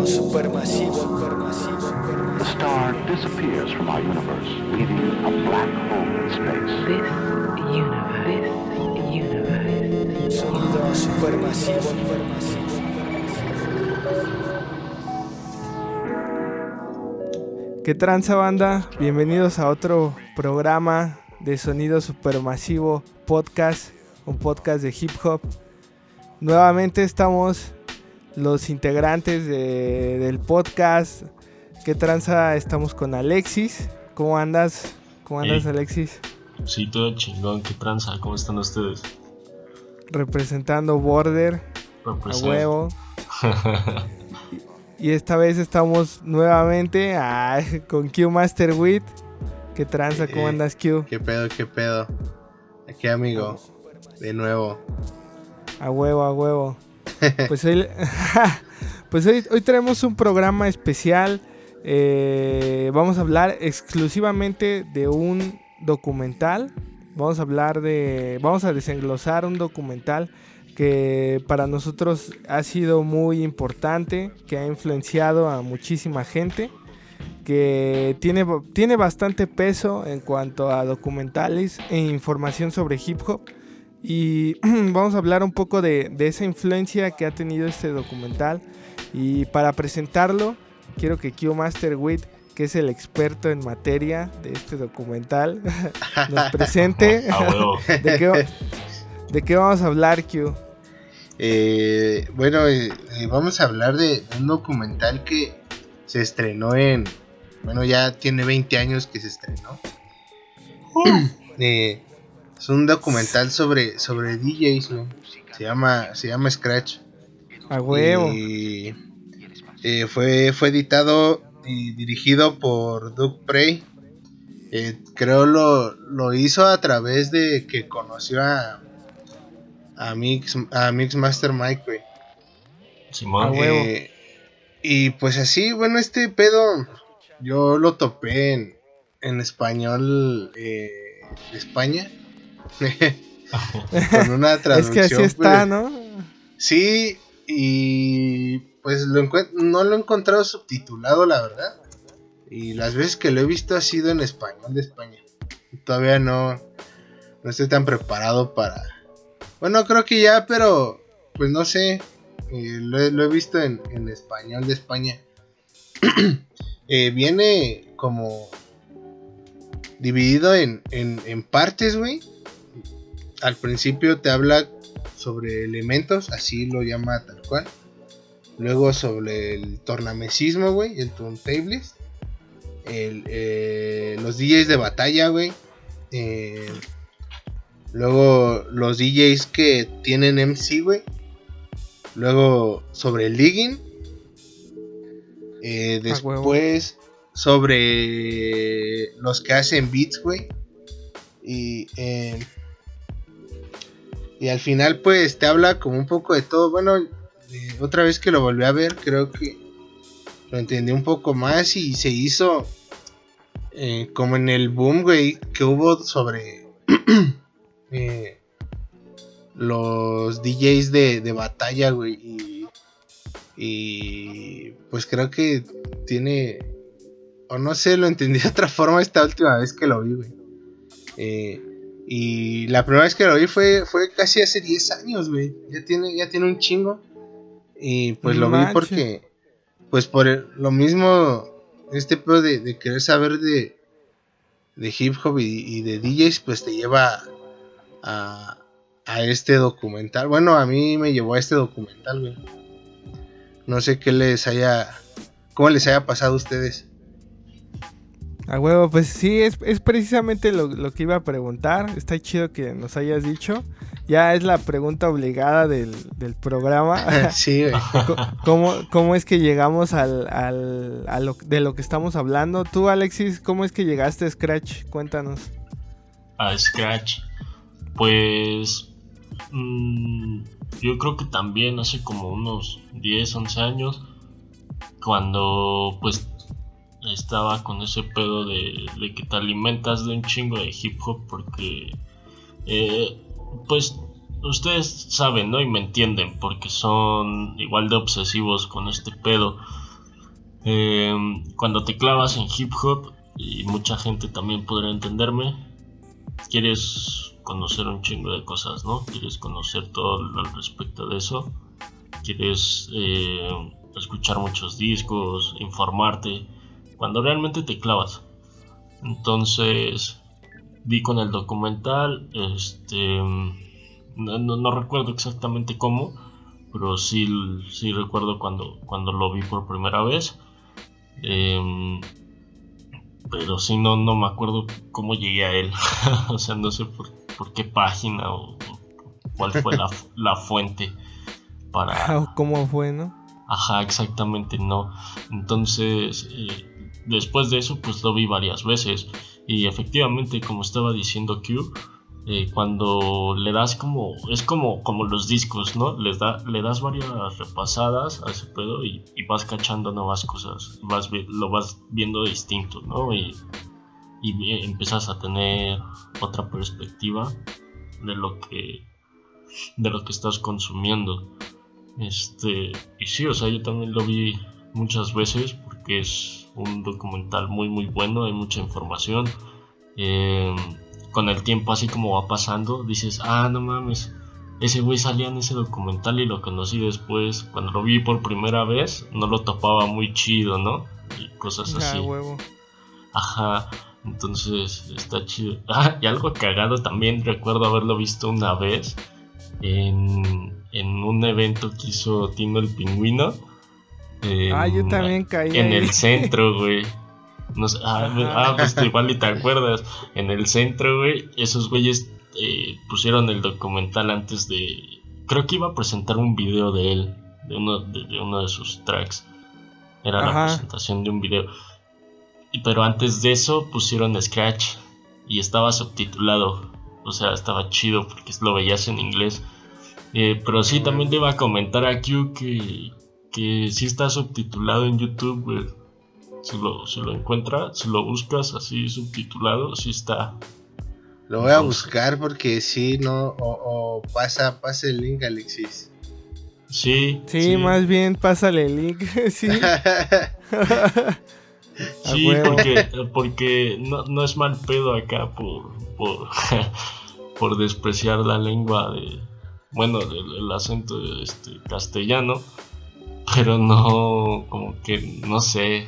Sonido supermasivo, supermasivo, The star disappears from our universe, leaving a black hole in space. This universe, this universe, sonido supermasivo, supermasivo. ¿Qué tranza banda? Bienvenidos a otro programa de Sonido Supermasivo Podcast, un podcast de hip hop. Nuevamente estamos los integrantes de- del podcast. ¿Qué tranza? Estamos con Alexis. ¿Cómo andas? ¿Cómo andas, Hey. Alexis? Sí, todo chingón, qué tranza, ¿cómo están ustedes? Representando Border, a Represent. huevo. Y esta vez estamos nuevamente con Q Master Wit. ¿Qué tranza? ¿Cómo Eh, andas, Q? ¿Qué pedo, qué pedo? Aquí, amigo. De nuevo. A huevo, a huevo. Pues hoy, pues hoy, hoy un programa especial. Eh, vamos a hablar exclusivamente de un documental. Vamos a hablar de. Vamos a desenglosar un documental que para nosotros ha sido muy importante, que ha influenciado a muchísima gente, que tiene, tiene bastante peso en cuanto a documentales e información sobre hip hop. Y vamos a hablar un poco de, de esa influencia que ha tenido este documental. Y para presentarlo, quiero que Q Master Wit, que es el experto en materia de este documental, nos presente. ¿De qué, de qué vamos a hablar, Q? Eh, bueno, eh, eh, vamos a hablar de un documental que se estrenó en. Bueno, ya tiene 20 años que se estrenó. Eh, es un documental sobre, sobre DJs, güey. Se llama, se llama Scratch. A huevo. Y eh, fue, fue editado y dirigido por Doug Prey. Eh, creo lo, lo hizo a través de que conoció a, a, Mix, a Mixmaster Mike, güey. Simón. A huevo. Eh, y pues así, bueno, este pedo yo lo topé en, en español eh, de España. Con una es traducción. que así está, ¿no? Sí, y pues lo no lo he encontrado subtitulado, la verdad. Y las veces que lo he visto ha sido en español de España. Todavía no, no estoy tan preparado para... Bueno, creo que ya, pero pues no sé. eh, lo, he, lo he visto en, en español de España. Eh, viene como dividido en, en, en partes, güey. Al principio te habla sobre elementos, así lo llama tal cual. Luego sobre el tornamesismo, güey, el turntables. El, eh, los DJs de batalla, güey. Eh, luego los DJs que tienen MC, güey. Luego sobre el ligging. Eh, Ah, después sobre los que hacen beats, güey. Y, y al final, pues te habla como un poco de todo. Bueno, otra vez que lo volví a ver, creo que lo entendí un poco más y se hizo eh, como en el boom, güey, que hubo sobre eh, los DJs de, de batalla, güey. Y, y pues creo que tiene, o no sé, lo entendí de otra forma esta última vez que lo vi, güey. Eh, y la primera vez que lo vi fue, fue casi hace 10 años, güey. Ya tiene, ya tiene un chingo. Y pues No lo vi porque, pues por el- lo mismo, este pedo de, de querer saber de, de hip hop y, y de DJs, pues te lleva a, a este documental. Bueno, a mí me llevó a este documental, güey. No sé qué les haya, cómo les haya pasado a ustedes. A huevo, pues sí, es, es precisamente lo, lo que iba a preguntar. Está chido que nos hayas dicho. Ya es la pregunta obligada del, del programa. sí, güey. ¿Cómo, ¿Cómo es que llegamos al, al- a lo, de lo que estamos hablando? Tú, Alexis, ¿cómo es que llegaste a Scratch? Cuéntanos. A Scratch. Pues. mm, yo creo que también hace como unos 10, 11 años. Cuando pues estaba con ese pedo de, de que te alimentas de un chingo de hip hop porque eh, pues ustedes saben, ¿no? Y me entienden porque son igual de obsesivos con este pedo Eh, cuando te clavas en hip hop, y mucha gente también podrá entenderme, quieres conocer un chingo de cosas, ¿no? Quieres conocer todo al respecto de eso. Quieres eh, escuchar muchos discos, informarte, cuando realmente te clavas. Entonces, vi con el documental, este, no, no- no recuerdo exactamente cómo, pero sí, sí recuerdo cuando, cuando lo vi por primera vez. Em, pero sí, no, no me acuerdo cómo llegué a él. o sea, no sé por, por qué página o, o cuál fue la, la fuente para, O ¿Cómo fue, no? Ajá, exactamente, no. Entonces, eh, después de eso, pues lo vi varias veces. Y efectivamente, como estaba diciendo Q, eh, cuando le das como, es como, como los discos, ¿no? Les da, le das varias repasadas a ese pedo y, y vas cachando nuevas cosas. Vas, lo vas viendo distinto, ¿no? Y, y empiezas a tener otra perspectiva de lo que, de lo que estás consumiendo. Este, y sí, o sea, yo también lo vi muchas veces porque es un documental muy, muy bueno, hay mucha información. Eh, con el tiempo, así como va pasando, dices, ah, no mames, ese güey salía en ese documental y lo conocí después. Cuando lo vi por primera vez, no lo topaba muy chido, ¿no? Y cosas así. Ah, huevo. Ajá, entonces está chido. Ah, y algo cagado también, recuerdo haberlo visto una vez en, en un evento que hizo Tino el Pingüino. En- Ah, yo también caí En ahí. el centro, güey. Ah, ah, pues igual y te acuerdas. En el centro, güey, esos güeyes eh, pusieron el documental antes de... Creo que iba a presentar un video de él, de uno de, de uno de sus tracks. Era la presentación de un video. Y- Pero antes de eso pusieron Scratch y estaba subtitulado. O sea, estaba chido porque lo veías en inglés. Eh, pero sí, también te iba a comentar a Q que, que sí está subtitulado en YouTube, güey. Si lo, si lo encuentras, si lo buscas así subtitulado, sí está. Lo voy a Entonces- buscar porque si no, o, o pasa, pasa el link, Alexis. Sí, Sí, más bien pásale el link. sí. Sí, porque, porque no, no es mal pedo acá por, por, por despreciar la lengua de, bueno, el, el acento este, castellano, pero no, como que, no sé,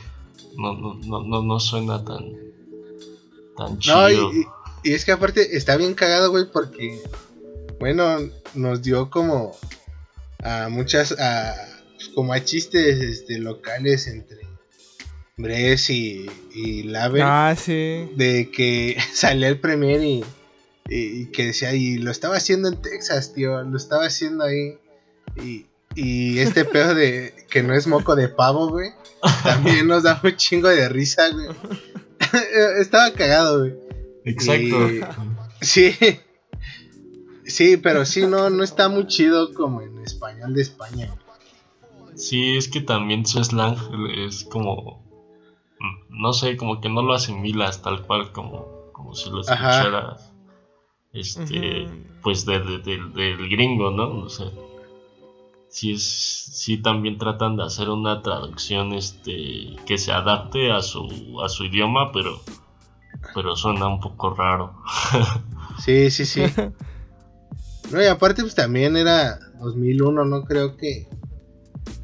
no, no, no, no, no suena tan, tan chido. No, y, y- es que aparte está bien cagado, güey, porque, bueno, nos dio como a muchas, a, pues, como a chistes este, locales entre Bres y, y Laver, Ah, sí. de que salía el premier y, y- y que decía, y lo estaba haciendo en Texas, tío, lo estaba haciendo ahí. Y, y este pedo de que no es moco de pavo, güey, también nos da un chingo de risa, güey. estaba cagado, güey. Exacto. y- Sí. Sí, pero sí, no, no está muy chido como en español de España. güey. Sí, es que también su slang es como, no sé, como que no lo asimilas tal cual como, como si lo Ajá. escucharas, este, pues de, de- del- del gringo, ¿no? O sea, sí es, sí también tratan de hacer una traducción, este, que se adapte a su, a su idioma, pero, pero suena un poco raro. Sí, sí, sí. No, y aparte, pues también era 2001, no creo que.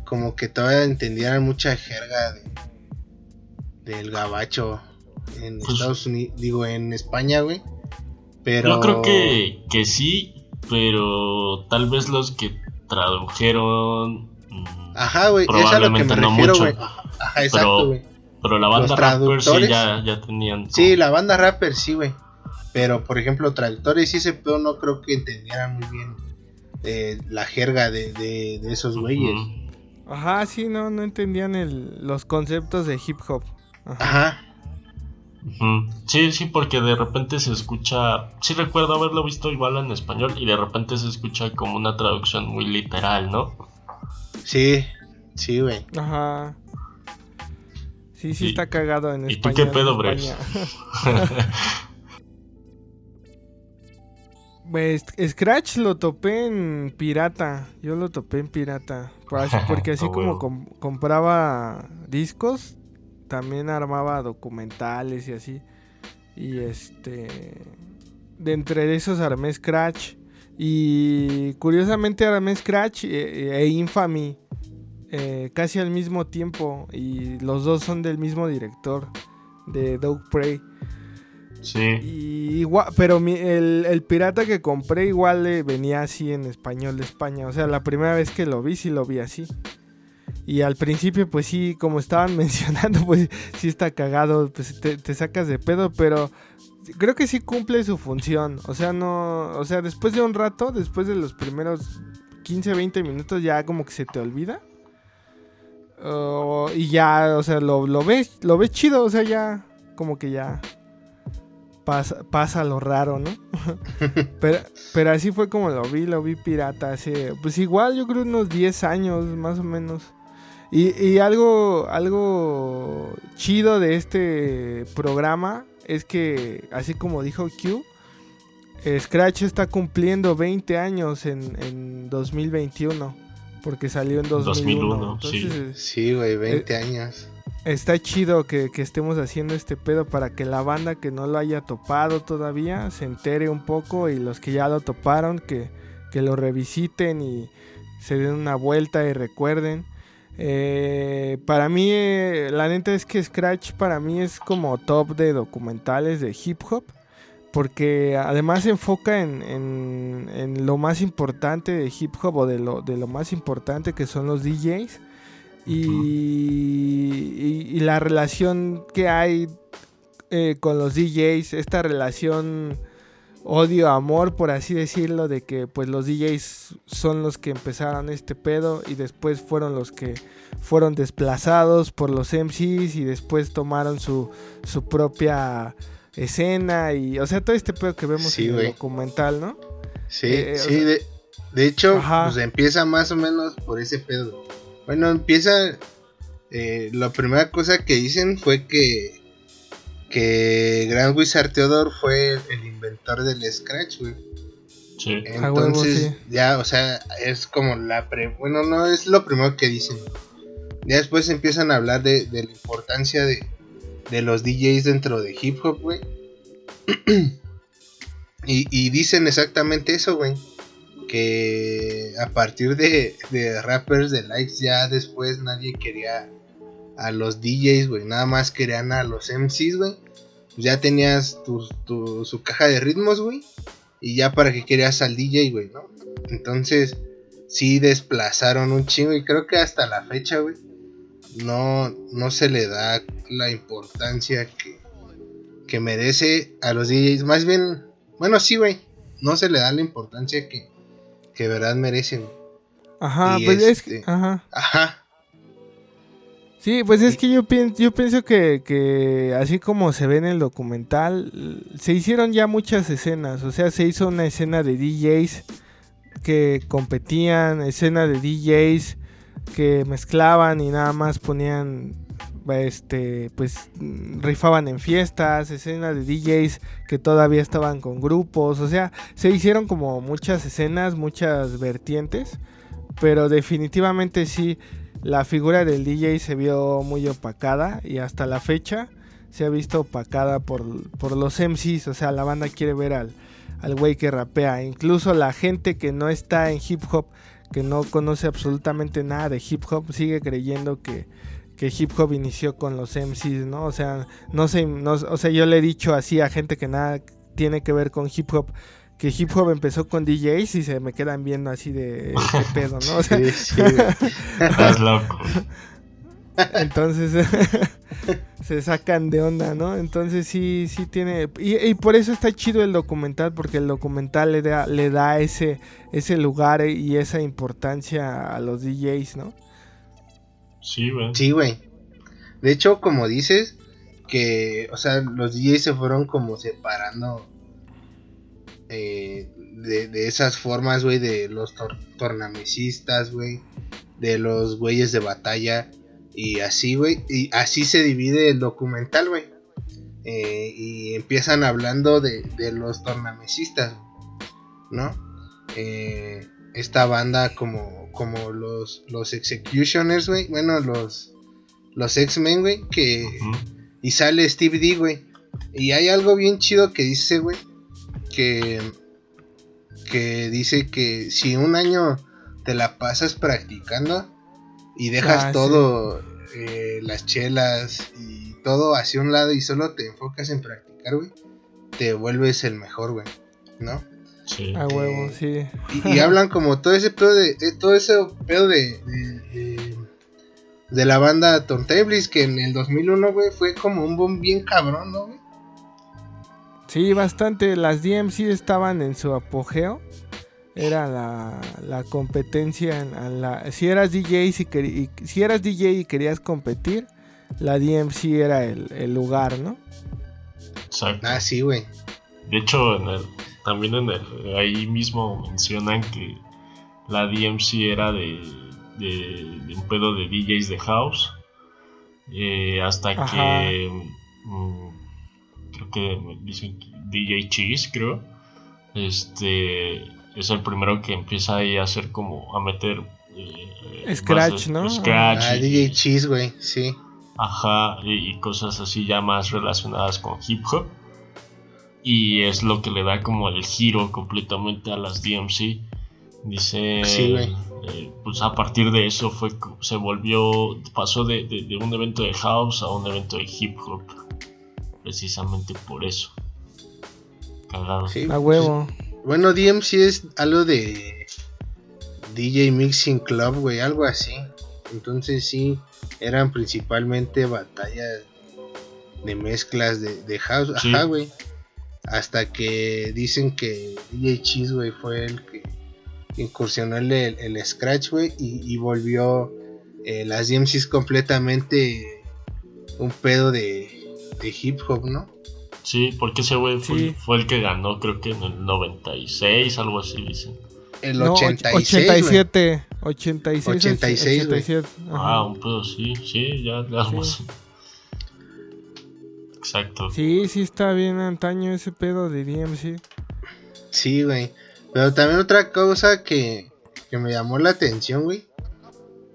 Como que todavía entendieran mucha jerga de, del gabacho en Pues- Estados Unidos, digo, en España, güey. Pero. Yo creo que, que sí, pero tal vez los que tradujeron... mm, Ajá, güey, es a lo que me Probablemente no refiero, mucho. Ajá, exacto, Pero- güey. Pero la banda Los Rappers sí ya, ya tenían. Sí, la banda rapper sí, güey. Pero, por ejemplo, traductores y ese pedo no creo que entendieran muy bien eh, la jerga de, de, de esos güeyes. Ajá, sí, no, no entendían el, los conceptos de hip hop. Ajá. Ajá. Sí, sí, porque de repente se escucha. Sí, recuerdo haberlo visto igual en español y de repente se escucha como una traducción muy literal, ¿no? Sí, sí, güey. Ajá. Sí, sí Y- está cagado en ¿y tú qué pedo, Brex? España. Pues, Scratch lo topé en pirata. Yo lo topé en pirata. Así- Porque así como compraba discos, también armaba documentales y así. Y este. De entre esos armé Scratch. Y curiosamente armé Scratch e, e Infamy. eh, casi al mismo tiempo. Y los dos son del mismo director. De Doug Prey. Sí. Y igual, pero mi- el, el pirata que compré igual eh, venía así en español de España. O sea, la primera vez que lo vi, sí lo vi así. Y al principio, pues sí, como estaban mencionando, pues sí está cagado, pues te, te sacas de pedo, pero creo que sí cumple su función. O sea, no, o sea, después de un rato, después de los primeros 15, 20 minutos, ya como que se te olvida. Oh, y ya, o sea, lo, lo ves, lo ves chido, o sea, ya, como que ya pasa, pasa lo raro, ¿no? pero, pero así fue como lo vi, lo vi pirata hace, pues igual yo creo unos 10 años más o menos. Y, y algo, algo chido de este programa es que, así como dijo Q, eh, Scratch está cumpliendo 20 años en, en 2021, porque salió en 2001. 2001, sí. Entonces, Sí, güey, 20 años. Está chido que, que estemos haciendo este pedo para que la banda que no lo haya topado todavía se entere un poco y los que ya lo toparon que, que lo revisiten y se den una vuelta y recuerden. Eh, para mí, eh, la neta es que Scratch para mí es como top de documentales de hip hop. Porque además se enfoca en, en- en lo más importante de hip hop o de lo, de lo más importante que son los DJs. Y, y- y la relación que hay eh, con los DJs, esta relación odio-amor, por así decirlo, de que pues los DJs son los que empezaron este pedo y después fueron los que fueron desplazados por los MCs y después tomaron su, su propia escena y, o sea, todo este pedo que vemos Sí, en el documental, ¿no? Sí, Eh, o sí, sea- de, de hecho, Ajá. pues empieza más o menos por ese pedo. Bueno, empieza. eh, la primera cosa que dicen fue que. Que Grand Wizard Theodore fue el, inventor del Scratch, güey. Sí. Huevo, Entonces, sí. ya, o sea, es como la. Pre bueno, no es lo primero que dicen. Ya después empiezan a hablar de, de la importancia de, de los DJs dentro de hip hop, güey. y, y dicen exactamente eso, güey. Que a partir de, de rappers de likes ya después nadie quería a los DJs, güey. Nada más querían a los MCs, güey. Pues ya tenías tu, tu- su caja de ritmos, güey. Y ya para qué querías al DJ, güey, ¿no? Entonces, sí desplazaron un chingo. Y creo que hasta la fecha, güey. No, no se le da la importancia que, que merece a los DJs. Más bien, bueno, sí, güey. No se le da la importancia que, que de verdad merecen. Ajá, Y pues es que, este- ajá. Ajá. Sí, pues es que yo pienso, yo pienso que, que así como se ve en el documental, se hicieron ya muchas escenas. O sea, se hizo una escena de DJs que competían, escena de DJs que mezclaban y nada más ponían, este, pues rifaban en fiestas, escena de DJs que todavía estaban con grupos. O sea, se hicieron como muchas escenas, muchas vertientes. Pero definitivamente sí, la figura del DJ se vio muy opacada y hasta la fecha se ha visto opacada por, por los MCs. O sea, la banda quiere ver al, al güey que rapea. Incluso la gente que no está en hip hop, que no conoce absolutamente nada de hip hop, sigue creyendo que, que hip hop inició con los MCs, ¿no? O sea, no sé, no- o sea, yo le he dicho así a gente que nada tiene que ver con hip hop. Que hip hop empezó con DJs y se me quedan viendo así de qué pedo, ¿no? O sea, Sí, sí. Estás loco. Entonces se sacan de onda, ¿no? Entonces sí, sí tiene. Y, y por eso está chido el documental, porque el documental le da, le da ese, ese lugar y esa importancia a los DJs, ¿no? Sí, güey. Sí, güey. De hecho, como dices, que, o sea, los DJs se fueron como separando eh, de, de esas formas, güey, de los tor- tornamesistas, güey, de los güeyes de batalla y así, güey. Y así se divide el documental, güey. Eh, y empiezan hablando de, de los tornamesistas. ¿no? Eh, esta banda como, como los, los Executioners, güey, bueno, los, los X-Men, güey, que... Y sale Steve D, güey. Y hay algo bien chido que dice, güey, que... Que dice que si un año te la pasas practicando y dejas Ah, sí. todo, eh, las chelas y todo hacia un lado y solo te enfocas en practicar, güey, te vuelves el mejor, güey, ¿no? Sí. A huevo, Eh, sí. Y, y hablan como todo ese pedo de, de- todo ese pedo de, de, de- de la banda Turntables que en el 2001, güey, fue como un boom bien cabrón, ¿no, güey? Sí, bastante. Las DMC estaban en su apogeo. Era la, la competencia. En, a la, si eras DJ y si, queri- y- si eras DJ y querías competir, la DMC era el, el lugar, ¿no? Exacto. Ah, sí, güey. De hecho, en el- también en el, ahí mismo mencionan que la DMC era de, de- de un pedo de DJs de house. eh, hasta Ajá. que mm, creo que dicen DJ Cheese, creo. Este es el primero que empieza ahí a hacer como a meter eh, Scratch, bases- ¿no? Scratch Ah, y- DJ Cheese, güey, sí. Ajá, y, y cosas así ya más relacionadas con hip hop. Y es lo que le da como el giro completamente a las DMC. Dice, Sí, güey. eh, pues a partir de eso fue se volvió, pasó de, de- de un evento de house a un evento de hip hop. Precisamente por eso. Cagado. sí A huevo. Bueno, DMC es algo de DJ Mixing Club, güey, algo así. Entonces sí, eran principalmente batallas de mezclas de, de house, Sí. ajá, güey. Hasta que dicen que DJ Cheese, güey, fue el que incursionó el, el Scratch, güey, y, y volvió eh, las DMCs completamente un pedo de, de hip hop, ¿no? Sí, porque ese güey fue, Sí. fue el que ganó, creo que en el 96, algo así dicen. El No, 86, güey. 87. 86. 86, güey. 87. Ah, un pedo, sí, sí, ya, ya Sí. más. Exacto. Sí, sí está bien antaño ese pedo de DMC. Sí, güey. Pero también otra cosa que, que me llamó la atención, güey.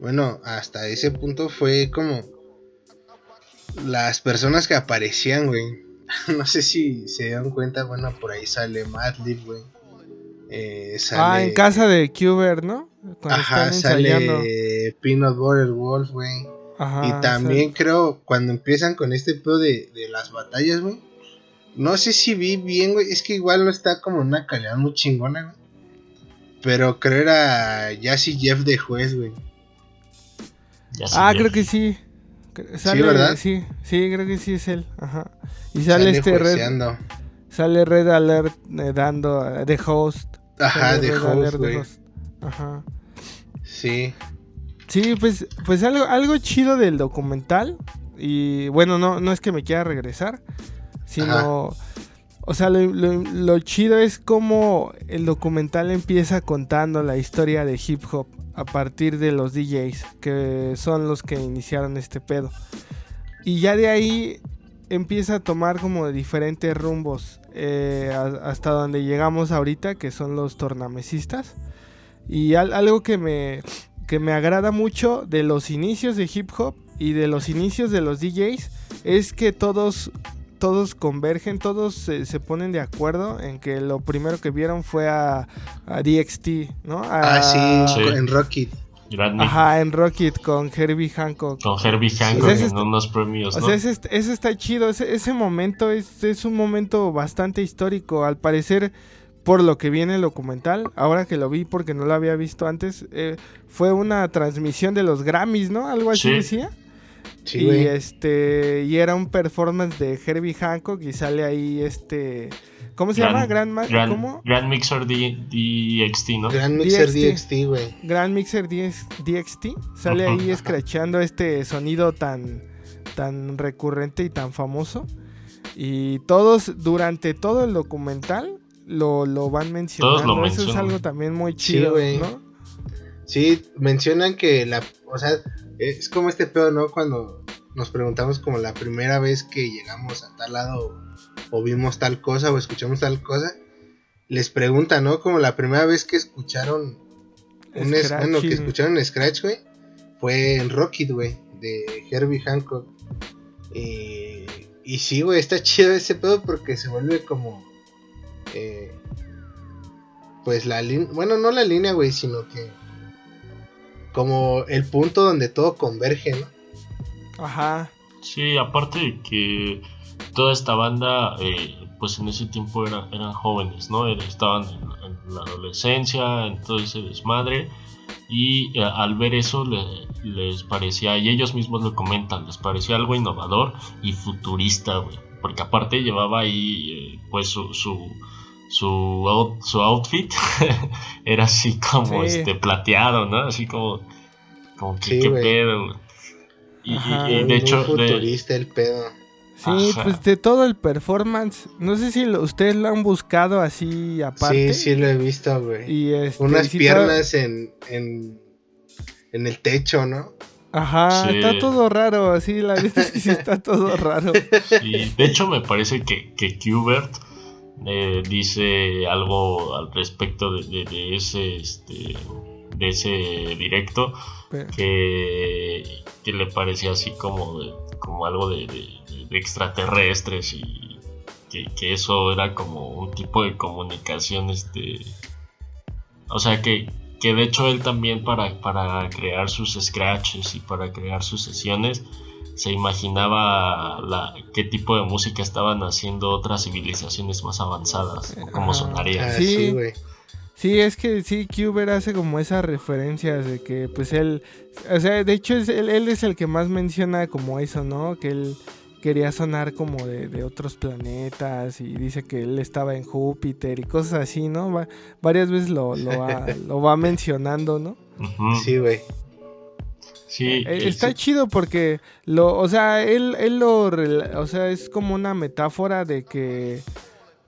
Bueno, hasta ese punto fue como las personas que aparecían, güey. no sé si se dieron cuenta, bueno, por ahí sale Madlib, güey. Eh, sale, Ah, en casa de Cuber, ¿no? Cuando Ajá, están sale Peanut Butter Wolf, güey. Ajá, y también creo, cuando empiezan con este pedo de, de las batallas, güey. No sé si vi bien, güey. Es que igual no está como en una calidad muy chingona, güey. Pero creo era Jazzy Jeff de juez, güey. Ah, creo que sí. Sale, ¿verdad? Sí, sí, creo que sí es él. Ajá. Y sale, Sale este Red, sale Red Alert eh, dando eh, de host. Ajá, de host. Ajá. Sí. Sí, pues, pues algo, algo chido del documental. Y bueno, no, no es que me quiera regresar, sino. O sea, lo, chido es como el documental empieza contando la historia de hip hop a partir de los DJs, que son los que iniciaron este pedo. Y ya de ahí empieza a tomar como diferentes rumbos eh, hasta donde llegamos ahorita, que son los tornamesistas. Y al- algo que me, que me agrada mucho de los inicios de hip hop y de los inicios de los DJs es que todos, todos convergen, todos se, se ponen de acuerdo en que lo primero que vieron fue a, a DXT, ¿no? A- Ah, sí, Sí. en Rocket. Ajá, en Rocket con Herbie Hancock. con Herbie Hancock en es- unos premios, O ¿no? sea, ese, ese está chido. Ese, ese momento es, es un momento bastante histórico. Al parecer, por lo que viene el documental, ahora que lo vi porque no lo había visto antes, eh, fue una transmisión de los Grammys, ¿no? Algo así Sí. decía. Sí, y güey. este y era un performance de Herbie Hancock y sale ahí este ¿cómo se llama? Grand, Ma-. Grand Mixer D- DXT, ¿no? Gran Mixer DXT. DXT, güey. Grand Mixer DX DXT sale ahí escrachando este sonido tan, tan recurrente y tan famoso. Y todos, durante todo el documental, lo, lo van mencionando. lo Eso es algo también muy Sí, chido, güey. ¿no? Sí, mencionan que la, o sea, es como este pedo, ¿no? Cuando nos preguntamos como la primera vez que llegamos a tal lado o vimos tal cosa o escuchamos tal cosa, les pregunta, ¿no? Como la primera vez que escucharon un es, bueno, que escucharon Scratch, güey, fue en Rocket, güey, de Herbie Hancock. Y, y sí, güey, está chido ese pedo porque se vuelve como. eh, pues la línea. Bueno, no la línea, güey, sino que. Como el punto donde todo converge, ¿no? Ajá. Sí, aparte de que toda esta banda, eh, pues en ese tiempo era- eran jóvenes, ¿no? Estaban en, en la adolescencia, en todo ese desmadre. Y eh, al ver eso le- les parecía, y ellos mismos lo comentan, les parecía algo innovador y futurista, güey. Porque aparte llevaba ahí, eh, pues su, su, su, out- su outfit era así como Sí. este plateado, ¿no? Así como, como que Sí, qué pedo, güey. Y, y- Ajá. y Muy- de muy hecho, de- futurista el pedo. Sí, Ajá. pues de todo el performance. No sé si lo- ustedes lo han buscado así aparte. Sí, sí lo he visto, güey. Y este, Unas sí piernas en, en, en el techo, ¿no? Ajá, Sí. está todo raro, así, la neta es que sí está todo raro. Y de hecho me parece que, que Qbert eh, dice algo al respecto de, de- de ese este de ese directo Pero- que, que le parecía así como de- como algo de, extraterrestres y que, que eso era como un tipo de comunicación este o sea que, que de hecho él también para, para crear sus scratches y para crear sus sesiones se imaginaba la, qué tipo de música estaban haciendo otras civilizaciones más avanzadas o cómo sonaría. Ah, Sí. sí, güey. Sí, es que sí, Cuber hace como esas referencias de que pues él, o sea, de hecho es, él, él es el que más menciona como eso, ¿no? Que él quería sonar como de, de otros planetas y dice que él estaba en Júpiter y cosas así, ¿no? Va- varias veces lo, lo, va, lo va mencionando, ¿no? Sí, güey. Sí, Eh, Está sí. chido porque lo, o sea, él, él lo, o sea, es como una metáfora de que,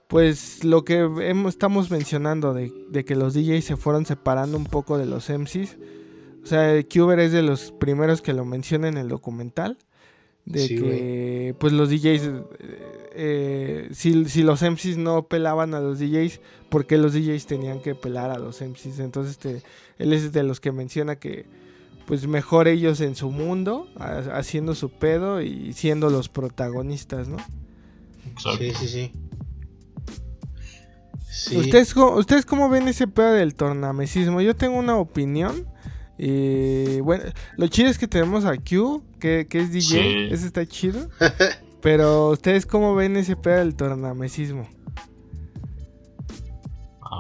pues, lo que hemos- estamos mencionando de, de que los DJs se fueron separando un poco de los MCs. O sea, Cuber es de los primeros que lo menciona en el documental. De Sí, que, pues, los DJs, eh, eh, si, si los MCs no pelaban a los DJs, ¿por qué los DJs tenían que pelar a los MCs? Entonces, este, él es de los que menciona que, pues mejor ellos en su mundo, ha- haciendo su pedo y siendo los protagonistas, ¿no? Exacto. Sí, sí, sí. Sí. ¿Ustedes, ¿Ustedes cómo ven ese pedo del tornamesismo? Yo tengo una opinión. Y bueno, lo chido es que tenemos a Q, que, que es DJ, Sí. ese está chido. Pero ustedes cómo ven ese pedo del tornamesismo?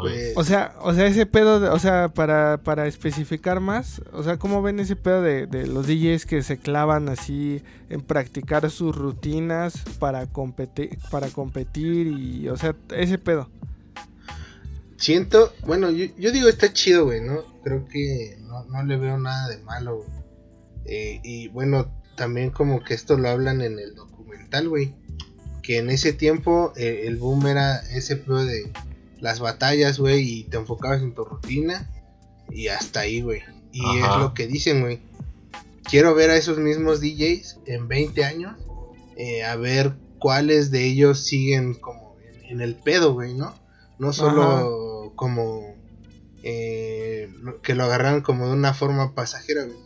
Pues, O sea, o sea, ese pedo, de- o sea, para, para especificar más, o sea, ¿cómo ven ese pedo de, de los DJs que se clavan así en practicar sus rutinas para competir, para competir y, o sea, ese pedo? siento, bueno, yo, yo digo está chido, güey, ¿no? Creo que no, no le veo nada de malo. güey. Eh, y bueno, también como que esto lo hablan en el documental, güey. Que en ese tiempo eh, el boom era ese pedo de las batallas, güey, y te enfocabas en tu rutina y hasta ahí, güey. Y Ajá. es lo que dicen, güey. Quiero ver a esos mismos DJs en 20 años, eh, a ver cuáles de ellos siguen como en, en el pedo, güey, ¿no? No solo como eh, que lo agarraron como de una forma pasajera, güey.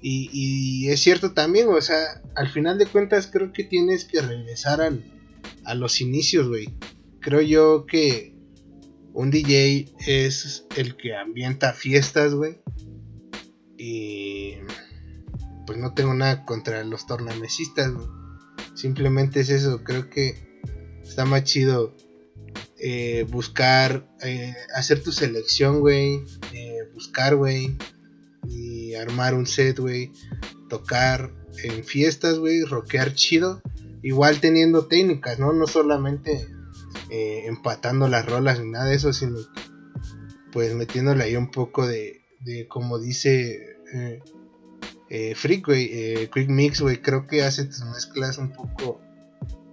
Y, y es cierto también, o sea, al final de cuentas creo que tienes que regresar al, a los inicios, güey. Creo yo que un DJ es el que ambienta fiestas, güey. Y pues no tengo nada contra los tornamesistas, güey. Simplemente es eso, creo que está más chido eh, buscar, eh, hacer tu selección, güey. eh, buscar, güey. Y armar un set, güey. Tocar en fiestas, güey. Rockear chido. Igual teniendo técnicas, ¿no? No solamente eh, empatando las rolas ni nada de eso, sino pues metiéndole ahí un poco de, de como dice eh, eh, Freak, eh, Quick Mix, güey. Creo que hace tus mezclas un poco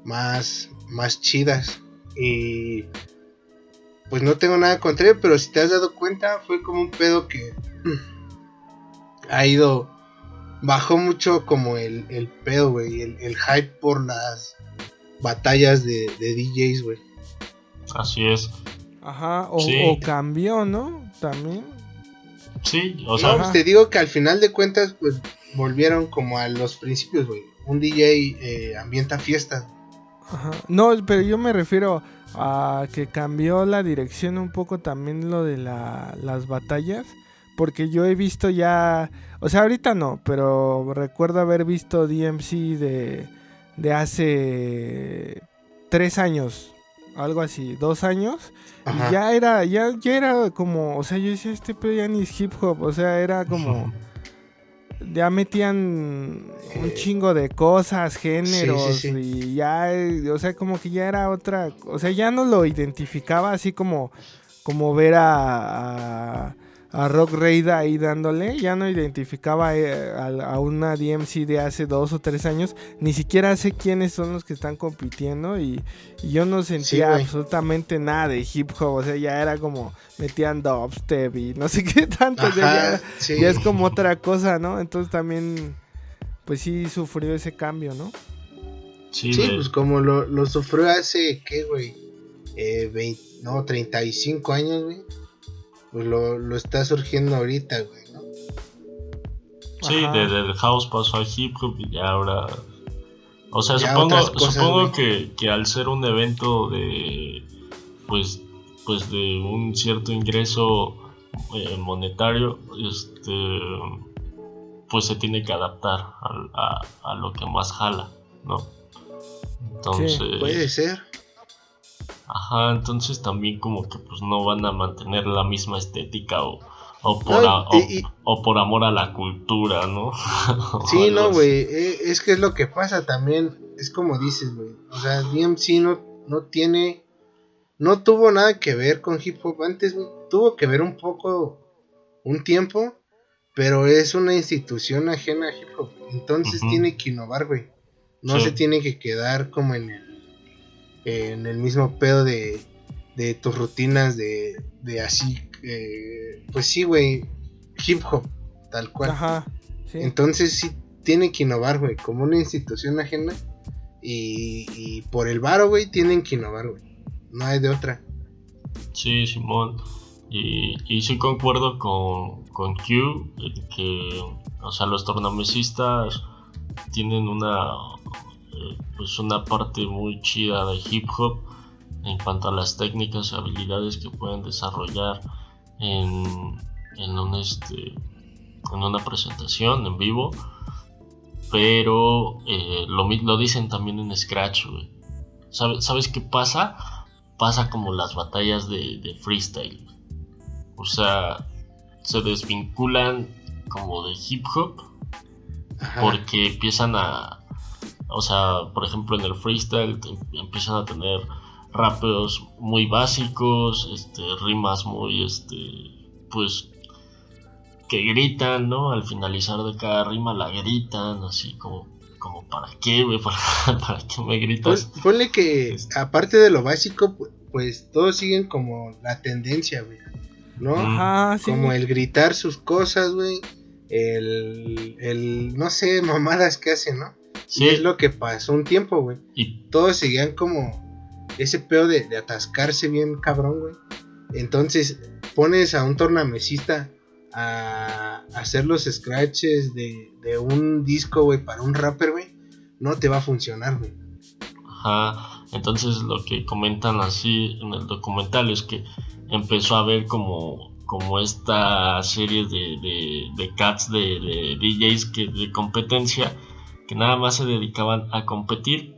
más, más chidas. Y pues no tengo nada contra él, pero si te has dado cuenta, fue como un pedo que ha ido. Bajó mucho como el, el pedo, güey. El, el hype por las batallas de, de DJs, güey. Así es. Ajá, o, Sí. o cambió, ¿no? También. Sí, o No, sea, pues te digo que al final de cuentas, pues volvieron como a los principios, güey. Un DJ eh, ambienta fiestas. Ajá. No, pero yo me refiero a que cambió la dirección un poco también lo de la- las batallas. Porque yo he visto ya. O sea, ahorita no, pero recuerdo haber visto DMC de, de hace tres años. Algo así, dos años. Ajá. Y ya era, ya, ya era como. O sea, yo decía, este pedo ya ni es hip hop. O sea, era como. ya metían un chingo de cosas, géneros Sí, sí, y ya, o sea, como que ya era otra, o sea, ya no lo identificaba así como, como ver a, a, a Rock Raid ahí dándole, ya no identificaba eh, a, a una DMC de hace dos o tres años, ni siquiera sé quiénes son los que están compitiendo y, y yo no sentía absolutamente nada de hip hop, o sea, ya era como metían dubstep y no sé qué tanto, o sea, ya Ajá, era- sí. ya es como otra cosa, ¿no? Entonces también, pues sí sufrió ese cambio, ¿no? sí, pues como lo, lo sufrió hace, ¿qué, güey? Eh, 20, no, 35 años, güey. Pues lo, lo está surgiendo ahorita, güey, ¿no? Sí, desde el house pasó al hip hop y ya ahora. O sea, Ya supongo, cosas, supongo güey. que, que al ser un evento de. Pues, pues de un cierto ingreso eh, monetario, este. Pues se tiene que adaptar al- a, a lo que más jala, ¿no? Entonces. Puede ser. Ajá, entonces también como que pues no van a mantener la misma estética o, o, por, No, a- y- y- o, por amor a la cultura, ¿no? Sí, no, güey. eh, es que es lo que pasa también. Es como dices, güey. O sea, DMC no, no tiene. No tuvo nada que ver con hip hop antes. Tuvo que ver un poco. Un tiempo. Pero es una institución ajena a hip hop. Entonces tiene que innovar, güey. No Sí. se tiene que quedar como en el. En el mismo pedo de. De tus rutinas de. De así. eh, pues sí, güey. Hip hop. Tal cual. Ajá. Sí. Entonces sí tiene que innovar, güey, como una institución ajena. Y, y por el varo, güey, tienen que innovar, güey. No hay de otra. Sí, Simón. Y, y sí concuerdo con, con Q, en que, o sea, los tornamesistas tienen una, eh, pues una parte muy chida de hip hop en cuanto a las técnicas y habilidades que pueden desarrollar en, en, un, este, en una presentación en vivo. Pero eh, lo, lo dicen también en Scratch, güey. ¿Sabe- ¿Sabes qué pasa? Pasa como las batallas de, de freestyle. O sea, se desvinculan como de hip hop Ajá. porque empiezan a. O sea, por ejemplo, en el freestyle te- empiezan a tener rapeos muy básicos, este, rimas muy, este, pues, que gritan, ¿no? Al finalizar de cada rima la gritan, así como, como ¿para qué, güey? ¿Para, ¿Para qué me gritas? Pon- ponle que, aparte de lo básico, pu- pues todos siguen como la tendencia, güey. ¿No? Ajá, sí. Como el gritar sus cosas, güey. El, el, no sé, mamadas que hacen, ¿no? Sí, Y es lo que pasó un tiempo, güey. y todos seguían como ese pedo de, de atascarse bien cabrón, güey. Entonces pones a un tornamesista a hacer los scratches de, de un disco, güey, para un rapper, güey. No te va a funcionar, güey. Ajá, entonces lo que comentan así en el documental es que empezó a haber como, como esta serie de, de, de cats de, de DJs que, de competencia que nada más se dedicaban a competir,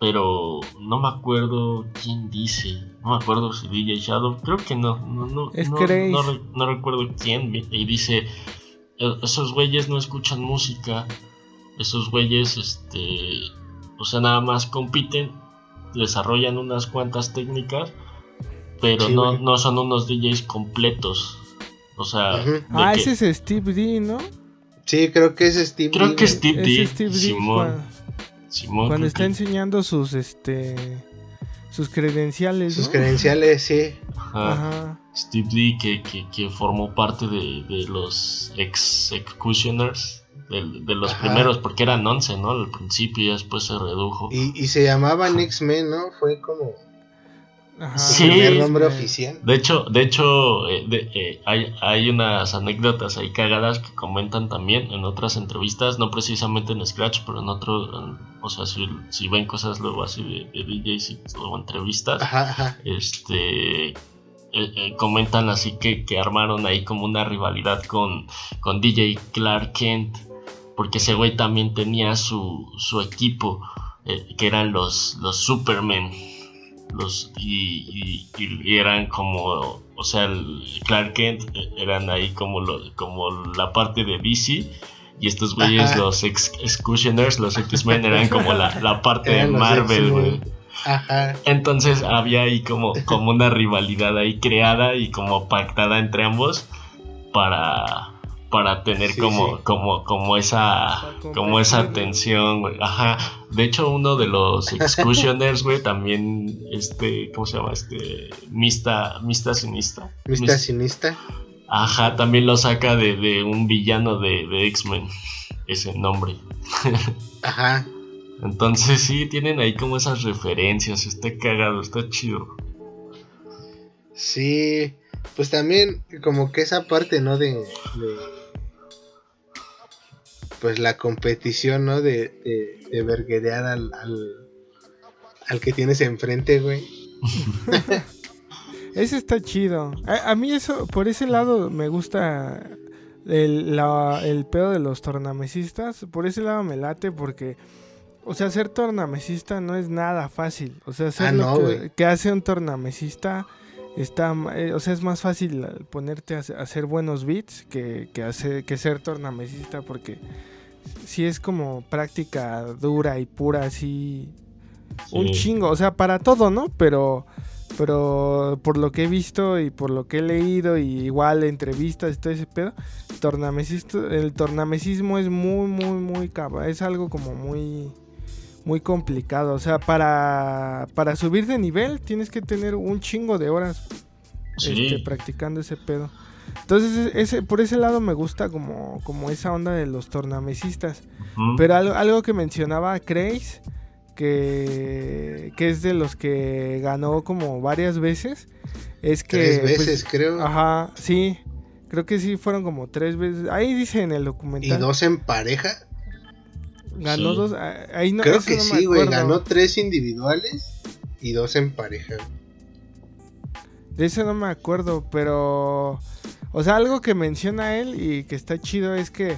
pero no me acuerdo quién dice, no me acuerdo si DJ Shadow, creo que no, no, no, Es no, Grace. no re- no recuerdo quién, y dice, "E- esos güeyes no escuchan música, esos güeyes, este, o sea, nada más compiten, desarrollan unas cuantas técnicas, pero Sí, no, no son unos DJs completos. O sea, Ah, que- ese es Steve D, ¿no? Sí, creo que es Steve. creo D, que güey. Steve D, es Steve D Simón, cuando, Simón, cuando está que- enseñando sus este sus credenciales, Sus ¿no? credenciales, sí. ajá, Ajá. Steve D que, que, que formó parte de, de los ex Executioners, de, de los Ajá. primeros, porque eran 11, ¿no? Al principio y después se redujo. Y, y se llamaban X-Men, ¿no? Fue como. Ajá, Sí. primer nombre X-Men. oficial. De hecho, de hecho eh, de- eh, hay, hay unas anécdotas ahí cagadas que comentan también en otras entrevistas, no precisamente en Scratch, pero en otro, en- o sea, si, si ven cosas luego así de, de DJs y, o entrevistas, Ajá, ajá. este eh, eh, comentan así que, que armaron ahí como una rivalidad con, con DJ Clark Kent, porque ese güey también tenía su, su equipo, eh, que eran los, los Supermen. Los, y, y- y eran como, o sea, el Clark Kent eh, eran ahí como, lo, como la parte de DC. Y estos güeyes, Ajá. los ex Executioners, los X-Men, eran como la, la parte de Marvel, güey. Ajá. Entonces había ahí como, como una rivalidad ahí creada y como pactada entre ambos para, para tener Sí, como, sí. como, como esa, como esa tensión, güey. Ajá. De hecho, uno de los Executioners, güey, también, este, ¿cómo se llama? Este, Mista, Mista Sinista. Mista Mis- Sinista. Ajá, también lo saca de, de un villano de, de X-Men, ese nombre. Ajá. Entonces sí, tienen ahí como esas referencias, está cagado, está chido. Sí. Pues también, como que esa parte, ¿no? De. de- pues la competición, ¿no? De, de, de verguerear al, al. al que tienes enfrente, güey. Ese está chido. A, a mí eso, por ese lado me gusta el, la- el pedo de los tornamesistas. Por ese lado me late porque, o sea, ser tornamesista no es nada fácil. O sea, hacer Ah, lo no, que, güey. que hace un tornamesista está, eh, o sea, es más fácil eh, ponerte a, hacer- buenos beats que, que, hacer, que ser tornamesista porque si es como práctica dura y pura así un chingo, o sea, para todo, ¿no? Pero, pero por lo que he visto y por lo que he leído, y igual entrevistas y todo ese pedo, el tornamesismo es muy, muy, muy cabrón. Es algo como muy, muy complicado. O sea, para, para subir de nivel tienes que tener un chingo de horas Sí. este, practicando ese pedo. Entonces, e- ese, por ese lado me gusta como, como esa onda de los tornamesistas. Pero algo, algo que mencionaba Craze, que, que es de los que ganó como varias veces, es que... Tres pues, veces, creo. Ajá, sí. Creo que sí fueron como tres veces. Ahí dice en el y documental. dos en pareja. Ganó Sí. dos. ah, Ahí no, creo que no sí, güey. Ganó tres individuales y dos en pareja. De eso no me acuerdo, pero... O sea, algo que menciona él y que está chido es que...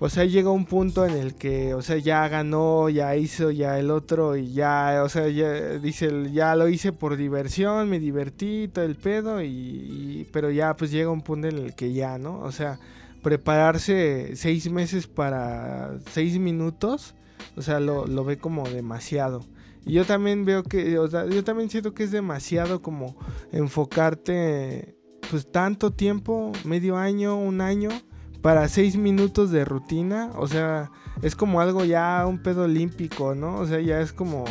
O sea, llega un punto en el que, o sea, ya ganó, ya hizo ya el otro y ya, o sea, ya dice, el- ya lo hice por diversión, me divertí, todo el pedo, y, y- pero ya pues llega un punto en el que ya, ¿no? O sea, prepararse seis meses para seis minutos, o sea, lo, lo ve como demasiado. Y yo también veo que, o sea, yo también siento que es demasiado como enfocarte, pues tanto tiempo, medio año, un año, para seis minutos de rutina. O sea, es como algo ya un pedo olímpico, ¿no? O sea, ya es como,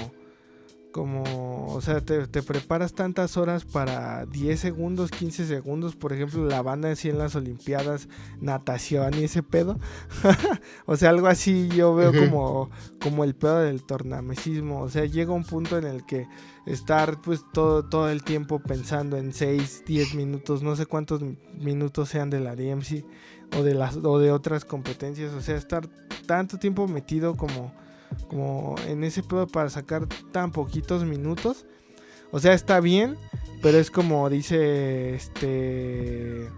como, o sea, te, te preparas tantas horas para 10 segundos, 15 segundos, por ejemplo, la banda así en las Olimpiadas, natación y ese pedo. o sea, algo así yo veo como, como el pedo del tornamesismo. O sea, llega un punto en el que estar pues todo, todo el tiempo pensando en 6, 10 minutos, no sé cuántos minutos sean de la DMC o de las o de otras competencias, o sea, estar tanto tiempo metido como como en ese pedo para sacar tan poquitos minutos. O sea, está bien, pero es como dice este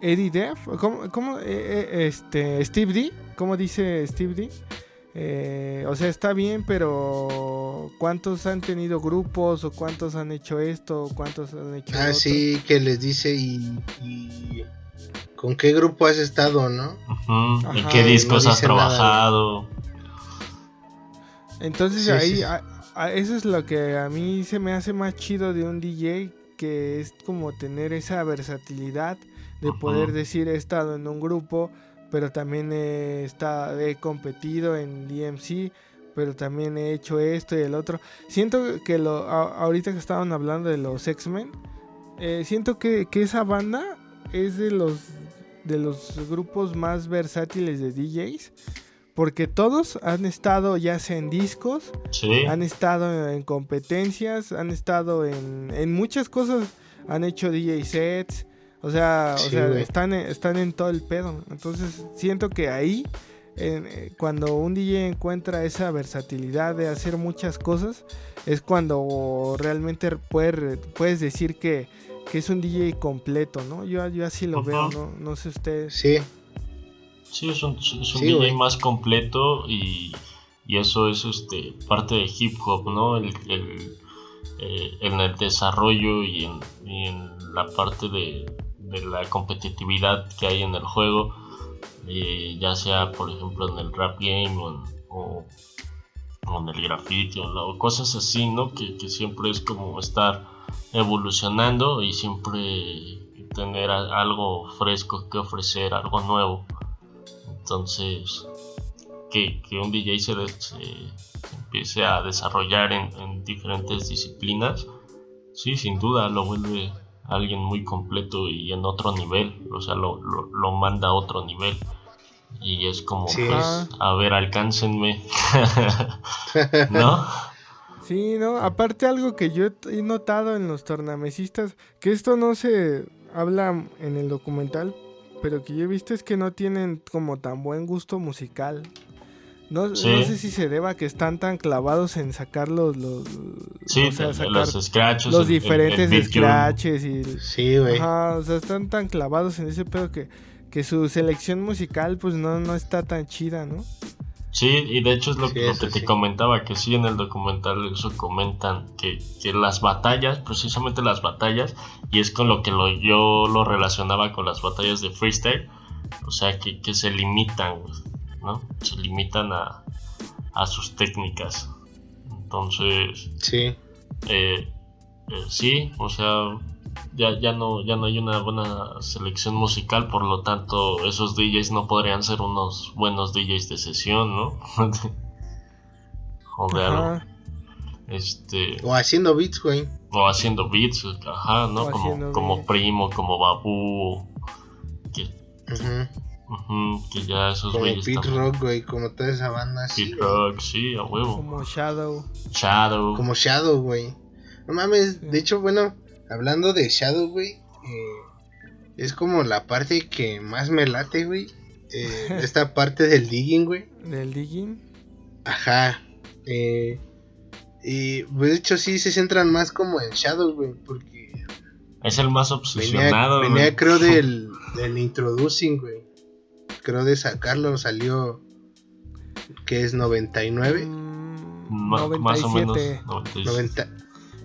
Eddie Def, ¿cómo, cómo, eh, eh, este Steve D, ¿cómo dice Steve D? Eh, o sea, está bien, pero ¿cuántos han tenido grupos o cuántos han hecho esto o cuántos han hecho Ah, otro? sí, que les dice y, y con qué grupo has estado, ¿no? Ujú, ¿En Ajá, qué no discos has nada. Entonces Sí, ahí, sí. a- a- eso es lo que a mí se me hace más chido de un DJ, que es como tener esa versatilidad de poder decir he estado en un grupo, pero también he, estado, he competido en DMC, pero también he hecho esto y el otro. Siento que lo, a- ahorita que estaban hablando de los X-Men, eh, siento que, que esa banda es de los, de los grupos más versátiles de DJs. Porque todos han estado ya sea en discos, Sí. han estado en competencias, han estado en, en muchas cosas, han hecho DJ sets, o sea, o sea están, en- están en todo el pedo. Entonces siento que ahí, en- eh, cuando un DJ encuentra esa versatilidad de hacer muchas cosas, es cuando realmente puedes, puedes decir que, que es un DJ completo, ¿no? Yo, yo así lo veo, ¿no? No sé ustedes. Sí, Sí, es un, es un Sí, DJ güey. más completo y, y eso es este parte de hip hop, ¿no? El, el, eh, en el desarrollo y en, y en la parte de, de la competitividad que hay en el juego, eh, ya sea por ejemplo en el rap game o en, o- o en el graffiti o, la- o cosas así, ¿no? Que, que siempre es como estar evolucionando y siempre tener algo fresco que ofrecer, algo nuevo. Entonces, que, que un DJ se, se empiece a desarrollar en, en diferentes disciplinas, sí, sin duda lo vuelve alguien muy completo y en otro nivel, o sea, lo, lo, lo manda a otro nivel. Y es como, Sí. pues, Ajá. a ver, alcáncenme. ¿No? Sí, ¿no? Aparte algo que yo he notado en los tornamesistas, que esto no se habla en el documental, pero que yo he visto es que no tienen como tan buen gusto musical. No, Sí. no sé si se deba a que están tan clavados en sacar los, los, Sí, o sea, sacar los scratches, los el- el- el diferentes tune. scratches y... sí, güey. Ajá, o sea, están tan clavados en ese pedo que, que su selección musical pues no, no está tan chida, ¿no? Sí, y de hecho es lo, Sí, lo eso que te sí. comentaba, que sí en el documental eso comentan, que, que las batallas, precisamente las batallas, y es con lo que lo, yo lo relacionaba con las batallas de freestyle, o sea, que, que se limitan, ¿no? Se limitan a, a sus técnicas. Entonces, Sí, eh, eh, sí, o sea, ya, ya, no, ya no hay una buena selección musical, por lo tanto, esos DJs no podrían ser unos buenos DJs de sesión, ¿no? o de algo. Este, o haciendo beats, güey. o haciendo beats, ajá, ¿no? O Como, como beats. Primo, como Babu, que, ujú, que ya esos Como güeyes Pete están- Rock, güey, como toda esa banda así. Pete güey. Rock, sí, a huevo. Como Shadow. Shadow. Como Shadow, güey. No mames, Sí. de hecho, bueno, hablando de Shadow, güey, eh, es como la parte que más me late, güey. Eh, esta parte del digging, güey. Del digging. Ajá. Eh, y pues, de hecho sí se centran más como en Shadow, güey, porque Es el más venía, obsesionado, venía güey. creo del, del introducing, güey. Creo de sacarlo, salió que es 99, Mm, Ma- más o menos 97. 96. 90,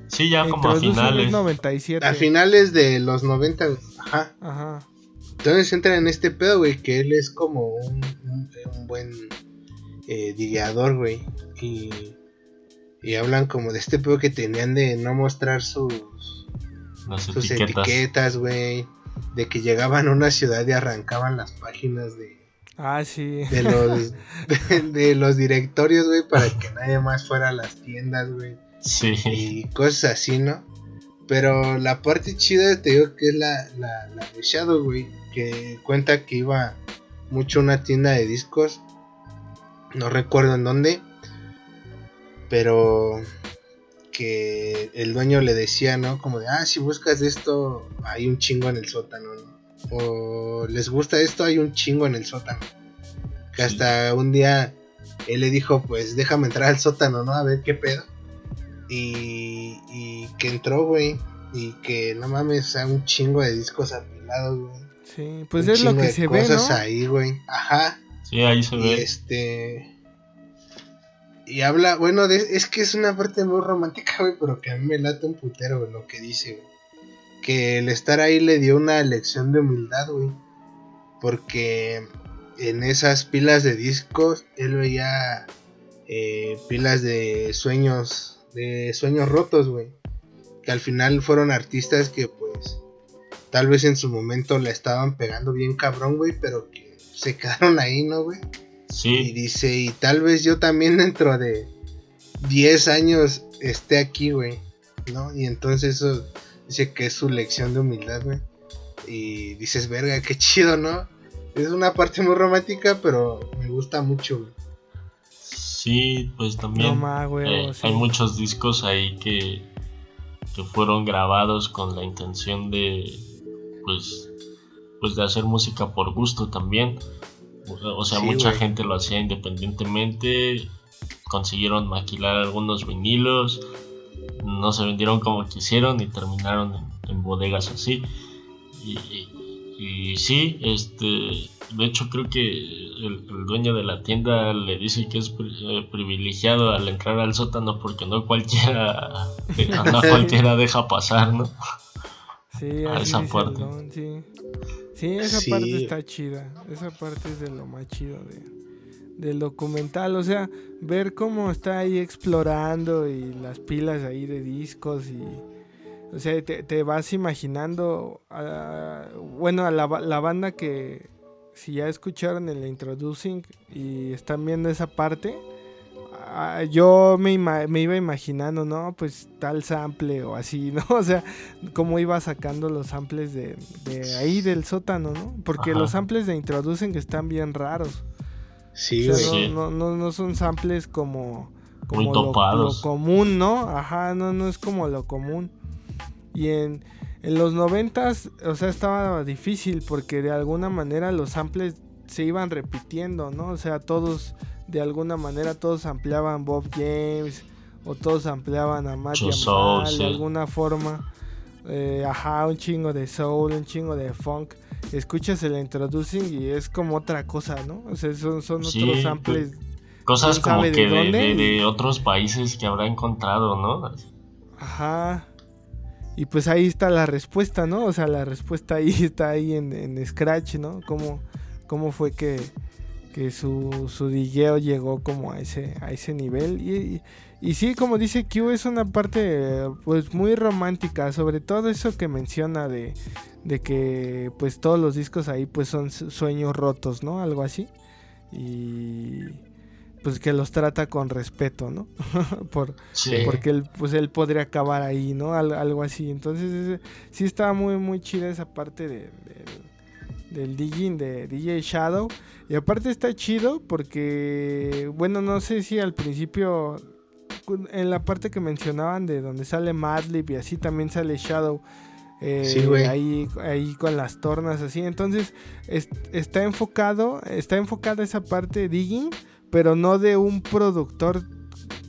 Sí, ya como a finales. 97. a finales de los 90, güey. ajá. Ajá. Entonces entra en este pedo, güey, que él es como un, un- un buen eh, digueador, güey. Y, y hablan como de este pedo que tenían de no mostrar sus, Las sus etiquetas. etiquetas, güey. De que llegaban a una ciudad y arrancaban las páginas de, Ah, sí. de los de, de los directorios, güey, para que nadie más fuera a las tiendas, güey. Sí. Y cosas así, ¿no? Pero la parte chida te digo que es la, la, la de Shadow, güey. Que cuenta que iba mucho a una tienda de discos. No recuerdo en dónde. Pero que el dueño le decía, ¿no? Como de, ah, si buscas esto, hay un chingo en el sótano, ¿no? O les gusta esto, hay un chingo en el sótano. Que Sí. hasta un día él le dijo, pues déjame entrar al sótano, ¿no? A ver qué pedo. Y, y que entró, güey. Y que no mames, o sea, un chingo de discos apilados, güey. Sí, pues Un es lo chingo que de se ve, ¿no? cosas ahí, güey. Ajá. Sí, ahí se Y ve. este. Y habla, bueno, de- es que es una parte muy romántica, güey, pero que a mí me late un putero, güey, lo que dice, güey. Que el estar ahí le dio una lección de humildad, güey. Porque en esas pilas de discos, él veía eh, pilas de sueños, de sueños rotos, güey. Que al final fueron artistas que, pues, tal vez en su momento la estaban pegando bien cabrón, güey, pero que se quedaron ahí, ¿no, güey? Y Sí, dice, y tal vez yo también dentro de 10 años esté aquí, güey. ¿No? Y entonces eso dice que es su lección de humildad, güey. Y dices, verga, qué chido, ¿no? Es una parte muy romántica, pero me gusta mucho, güey. Sí, pues también No más, güey. eh, sí. hay muchos discos ahí que, que fueron grabados con la intención de pues pues de hacer música por gusto también. O, sea, Sí, mucha gente lo hacía independientemente, consiguieron maquilar algunos vinilos, no se vendieron como quisieron y terminaron en, en bodegas así. Y, y- y sí, este, de hecho creo que el, el dueño de la tienda le dice que es pri- eh, privilegiado al entrar al sótano porque no cualquiera, eh, no cualquiera deja pasar, ¿no? Sí, a esa parte. don, sí. Sí, esa Sí. parte está chida. Esa parte es de lo más chido de, del documental. O sea, ver cómo está ahí explorando y las pilas ahí de discos y... O sea, te, te vas imaginando... a- bueno, a la banda que... Si ya escucharon el introducing y están viendo esa parte... ah, Yo me, iba imaginando, ¿no? Pues tal sample o así, ¿no? O sea, cómo iba sacando los samples de, de ahí del sótano, ¿no? Porque Ajá. los samples de introducen que están bien raros. Sí, o sea. Sí. no, no, no, no son samples como, como Muy lo- topados. Lo, común, ¿no? Ajá, no, no es como lo común. Y en, en los noventas, o sea, estaba difícil porque de alguna manera los samples se iban repitiendo, ¿no? O sea, todos, de alguna manera, todos ampliaban Bob James o todos ampliaban a Matt Yamal sí. de alguna forma. Eh, ajá, un chingo de soul, un chingo de funk. Escuchas el introducing y es como otra cosa, ¿no? O sea, son, son Sí, otros samples. Cosas ¿Quién como de otros países que habrá encontrado, ¿no? Ajá. Y pues ahí está la respuesta, ¿no? O sea, la respuesta ahí está ahí en, en Scratch, ¿no? Cómo, cómo fue que, que su, su llegó como a ese, a ese nivel. Y, y, y sí, como dice Q, es una parte pues muy romántica, sobre todo eso que menciona de, de que pues todos los discos ahí pues son su- sueños rotos, ¿no? Algo así. Y pues que los trata con respeto, ¿no? Por, Sí. porque él, pues él podría acabar ahí, ¿no? Al- algo así. Entonces, ese- sí estaba muy, muy chida esa parte de, del- del digging de DJ Shadow. Y aparte está chido porque, bueno, no sé si al principio, en la parte que mencionaban de donde sale Madlib y así también sale Shadow. eh, Sí, ahí, ahí con las tornas así. Entonces, es- está enfocado, está enfocada esa parte de digging, pero no de un productor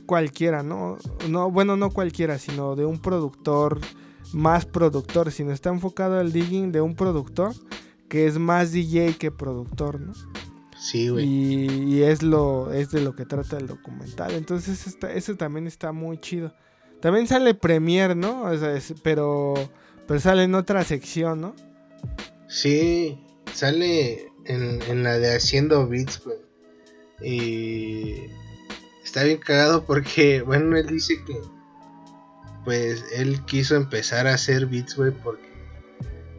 cualquiera, ¿no? No, bueno, no cualquiera, sino de un productor más productor, sino está enfocado al digging de un productor que es más DJ que productor, ¿no? Sí, güey. Y, y es lo es de lo que trata el documental. Entonces está, eso también está muy chido. También sale Premiere, ¿no? O sea, es- pero pero sale en otra sección, ¿no? Sí, sale en, en la de Haciendo Beats, güey. Y está bien cagado porque, bueno, él dice que, pues, él quiso empezar a hacer beats, güey, porque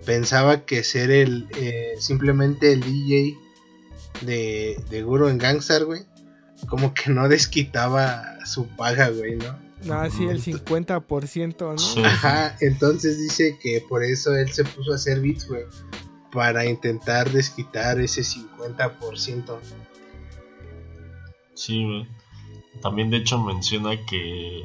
pensaba que ser el, eh, simplemente el DJ de, de Guru en Gangstar, güey, como que no desquitaba su paga, güey, ¿no? No, así el 50%, ¿no? Sí. Ajá, entonces dice que por eso él se puso a hacer beats, güey. Para intentar desquitar ese 50%. Sí, güey. También de hecho menciona que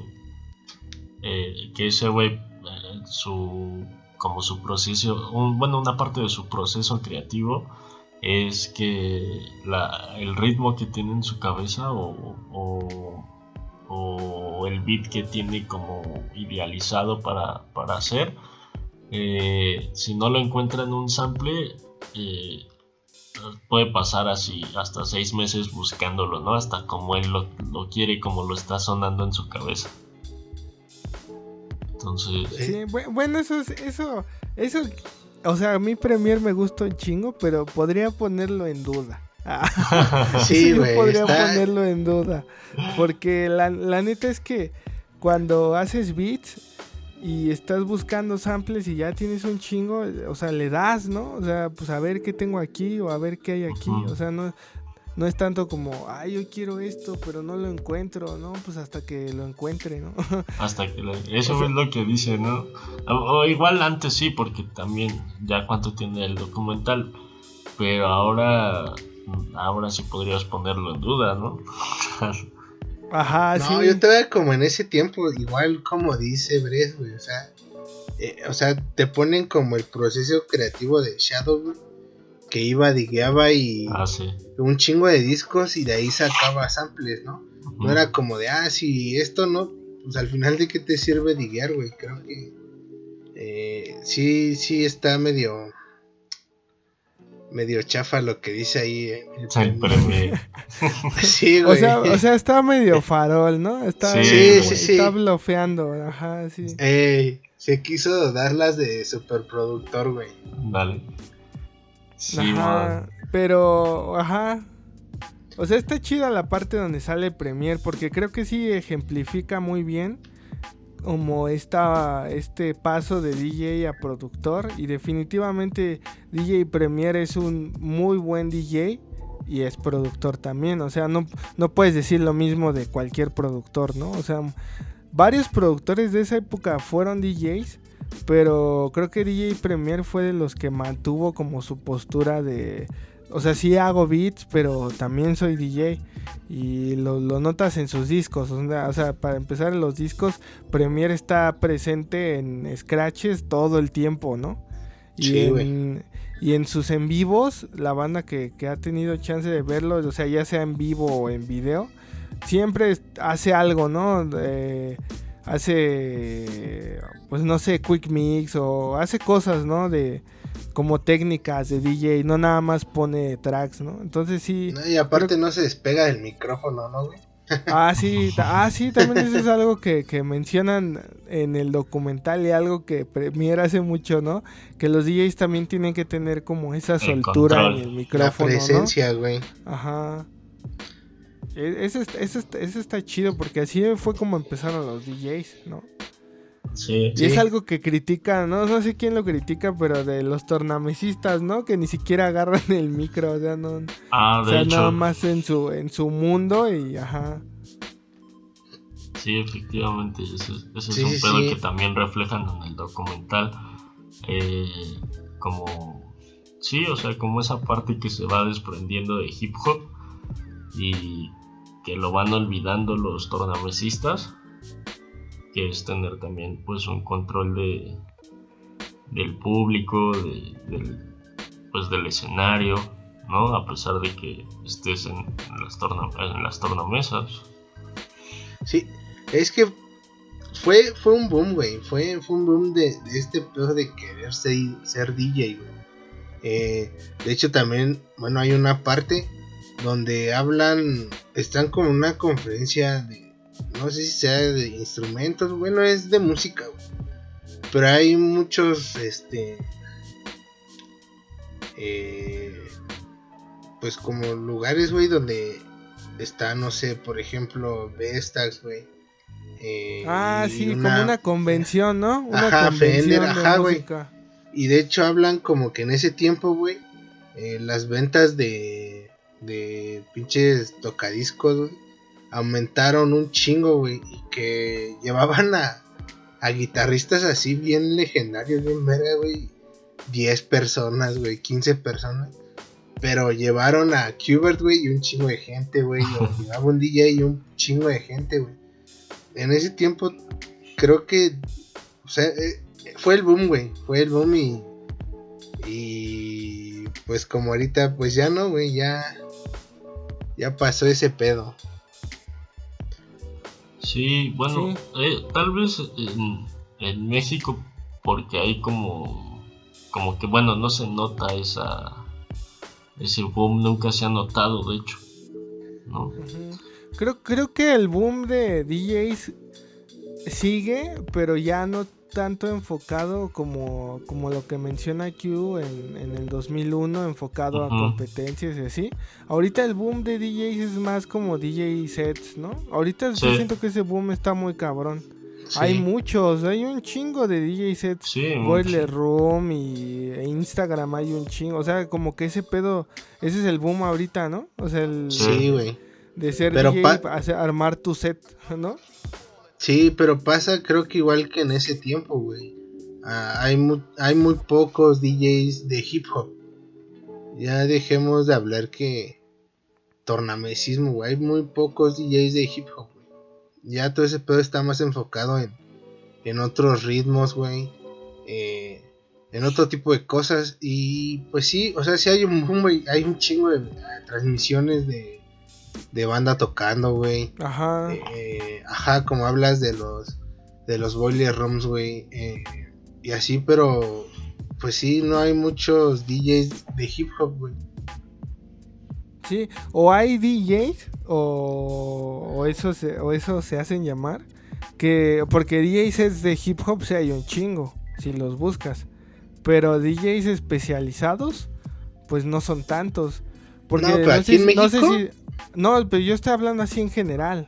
eh, que ese güey eh, su como su proceso, un- bueno, una parte de su proceso creativo es que la, el ritmo que tiene en su cabeza o, o, el beat que tiene como idealizado para, para hacer, eh, si no lo encuentra en un sample, puede pasar así hasta seis meses buscándolo, ¿no? Hasta como él lo, lo quiere, como lo está sonando en su cabeza. Entonces, Sí, bu- bueno, eso es, eso, eso, o sea, a mí Premiere me gusta un chingo, pero podría ponerlo en duda. Sí, güey. podría está- ponerlo en duda, porque la, la neta es que cuando haces beats y estás buscando samples y ya tienes un chingo, o sea, le das, ¿no? O sea, pues a ver qué tengo aquí o a ver qué hay aquí, o sea, no, no es tanto como, ay, yo quiero esto, pero no lo encuentro, ¿no? Pues hasta que lo encuentre, ¿no? hasta que le- eso O sea- es lo que dice, ¿no? O, o igual antes sí, porque también ya cuánto tiene el documental, pero ahora, ahora sí podrías ponerlo en duda, ¿no? Ajá, no, sí. yo todavía como en ese tiempo, igual como dice Bres, güey, o sea, eh, o sea, te ponen como el proceso creativo de Shadow, güey, que iba, digueaba y ah, sí. un chingo de discos y de ahí sacaba samples, ¿no? No era como de, ah, si esto no, pues al final de qué te sirve diguear, güey, creo que eh, sí, sí está medio, medio chafa lo que dice ahí. eh, el Sí, premio. pero me- Sí, O güey. sea, o sea, está medio farol, ¿no? Está, Sí, Sí, sí, sí. Está blofeando, ajá, sí. Ey, se quiso darlas de superproductor, güey. Dale. Sí, Ajá, man. pero, ajá. O sea, está chida la parte donde sale Premiere porque creo que sí ejemplifica muy bien como esta, este paso de DJ a productor y definitivamente DJ Premiere es un muy buen DJ y es productor también, o sea, no, no puedes decir lo mismo de cualquier productor, ¿no? O sea, varios productores de esa época fueron DJs, pero creo que DJ Premier fue de los que mantuvo como su postura de... O sea, sí hago beats, pero también soy DJ. Y lo, lo notas en sus discos. O sea, para empezar en los discos, Premier está presente en scratches todo el tiempo, ¿no? Y, Sí, en, y en sus en vivos, la banda que, que ha tenido chance de verlo, o sea, ya sea en vivo o en video, siempre hace algo, ¿no? Eh, hace, pues no sé, quick mix o hace cosas, ¿no? De como técnicas de DJ, no nada más pone tracks, ¿no? Entonces sí, No, y aparte no se despega del micrófono, ¿no, güey? ah sí, ah sí, también eso es algo que, que mencionan en el documental y algo que Premiere hace mucho, ¿no? Que los DJs también tienen que tener como esa soltura control. en el La micrófono, ¿no? presencia, güey. Ajá. E- Ese, está- ese está- ese está chido porque así fue como empezaron los DJs, ¿no? Sí. Y Sí. es algo que critican, ¿no? No sé quién lo critica, pero de los tornamesistas, ¿no? Que ni siquiera agarran el micro, o sea, no... Ah, O de sea, hecho, nada más en su, en su mundo y ajá. sí, efectivamente, ese, ese Sí, es un sí, pedo sí. que también reflejan en el documental. eh, como, sí, o sea, como esa parte que se va desprendiendo de hip hop y que lo van olvidando los tornamesistas, que es tener también pues un control de del público, de- del, pues del escenario, ¿no? A pesar de que estés en, las, en las tornamesas. Sí, es que fue, fue un boom, güey. Fue, fue un boom de, este pedo de querer ser, ser DJ, güey. Eh, de hecho, también, bueno, hay una parte donde hablan, están como en una conferencia de, no sé si sea de instrumentos, bueno, es de música, güey. Pero hay muchos, este, eh, pues como lugares, güey, donde está, no sé, por ejemplo, Vestax, güey. Eh, Ah, sí, como una convención, ¿no? Una Ajá, convención Fender, de ajá, güey. Y de hecho hablan como que en ese tiempo, güey, eh, las ventas de, de pinches tocadiscos, güey, aumentaron un chingo, güey, y que llevaban a, a guitarristas así bien legendarios, bien verga, güey, 10 personas, güey, 15 personas. Pero llevaron a Qbert, güey, y un chingo de gente, güey. Llevaba un DJ y un chingo de gente, güey. En ese tiempo, creo que. O sea, eh, fue el boom, güey. Fue el boom y. Y. Pues como ahorita, pues ya no, güey. Ya. Ya pasó ese pedo. Sí, bueno, Sí. eh, tal vez en, en México, porque hay como, como que, bueno, no se nota esa, ese boom, nunca se ha notado, de hecho, ¿no? Creo, creo que el boom de DJs sigue, pero ya no tanto enfocado como, como lo que menciona Q en, en el 2001, enfocado Ujú. a competencias y así. Ahorita el boom de DJs es más como DJ sets, ¿no? Ahorita yo Sí. siento que ese boom está muy cabrón. Sí. Hay muchos, hay un chingo de DJ sets. Sí, Boiler. Room y e Instagram hay un chingo. O sea, como que ese pedo, ese es el boom ahorita, ¿no? O sea, el Sí, güey. de ser Pero DJ, armar tu set, ¿no? Sí, pero pasa creo que igual que en ese tiempo, güey. Ah, hay, mu- hay muy pocos DJs de hip hop. ya dejemos de hablar que tornamesismo, güey. Hay muy pocos DJs de hip hop, güey. Ya todo ese pedo está más enfocado en, en otros ritmos, güey. Eh, en otro tipo de cosas. Y pues sí, o sea, sí hay un, un- hay un chingo de, transmisiones de, de banda tocando, güey. Ajá. Eh, ajá, como hablas de los de los boiler rooms, güey. eh, y así, pero pues sí, no hay muchos DJs de hip hop, güey. Sí, o hay DJs o, o eso se, o eso se hacen llamar que porque DJs es de hip hop sí hay un chingo si los buscas, pero DJs especializados pues no son tantos. Porque No, pero aquí en no sé México. si no, pero yo estoy hablando así en general.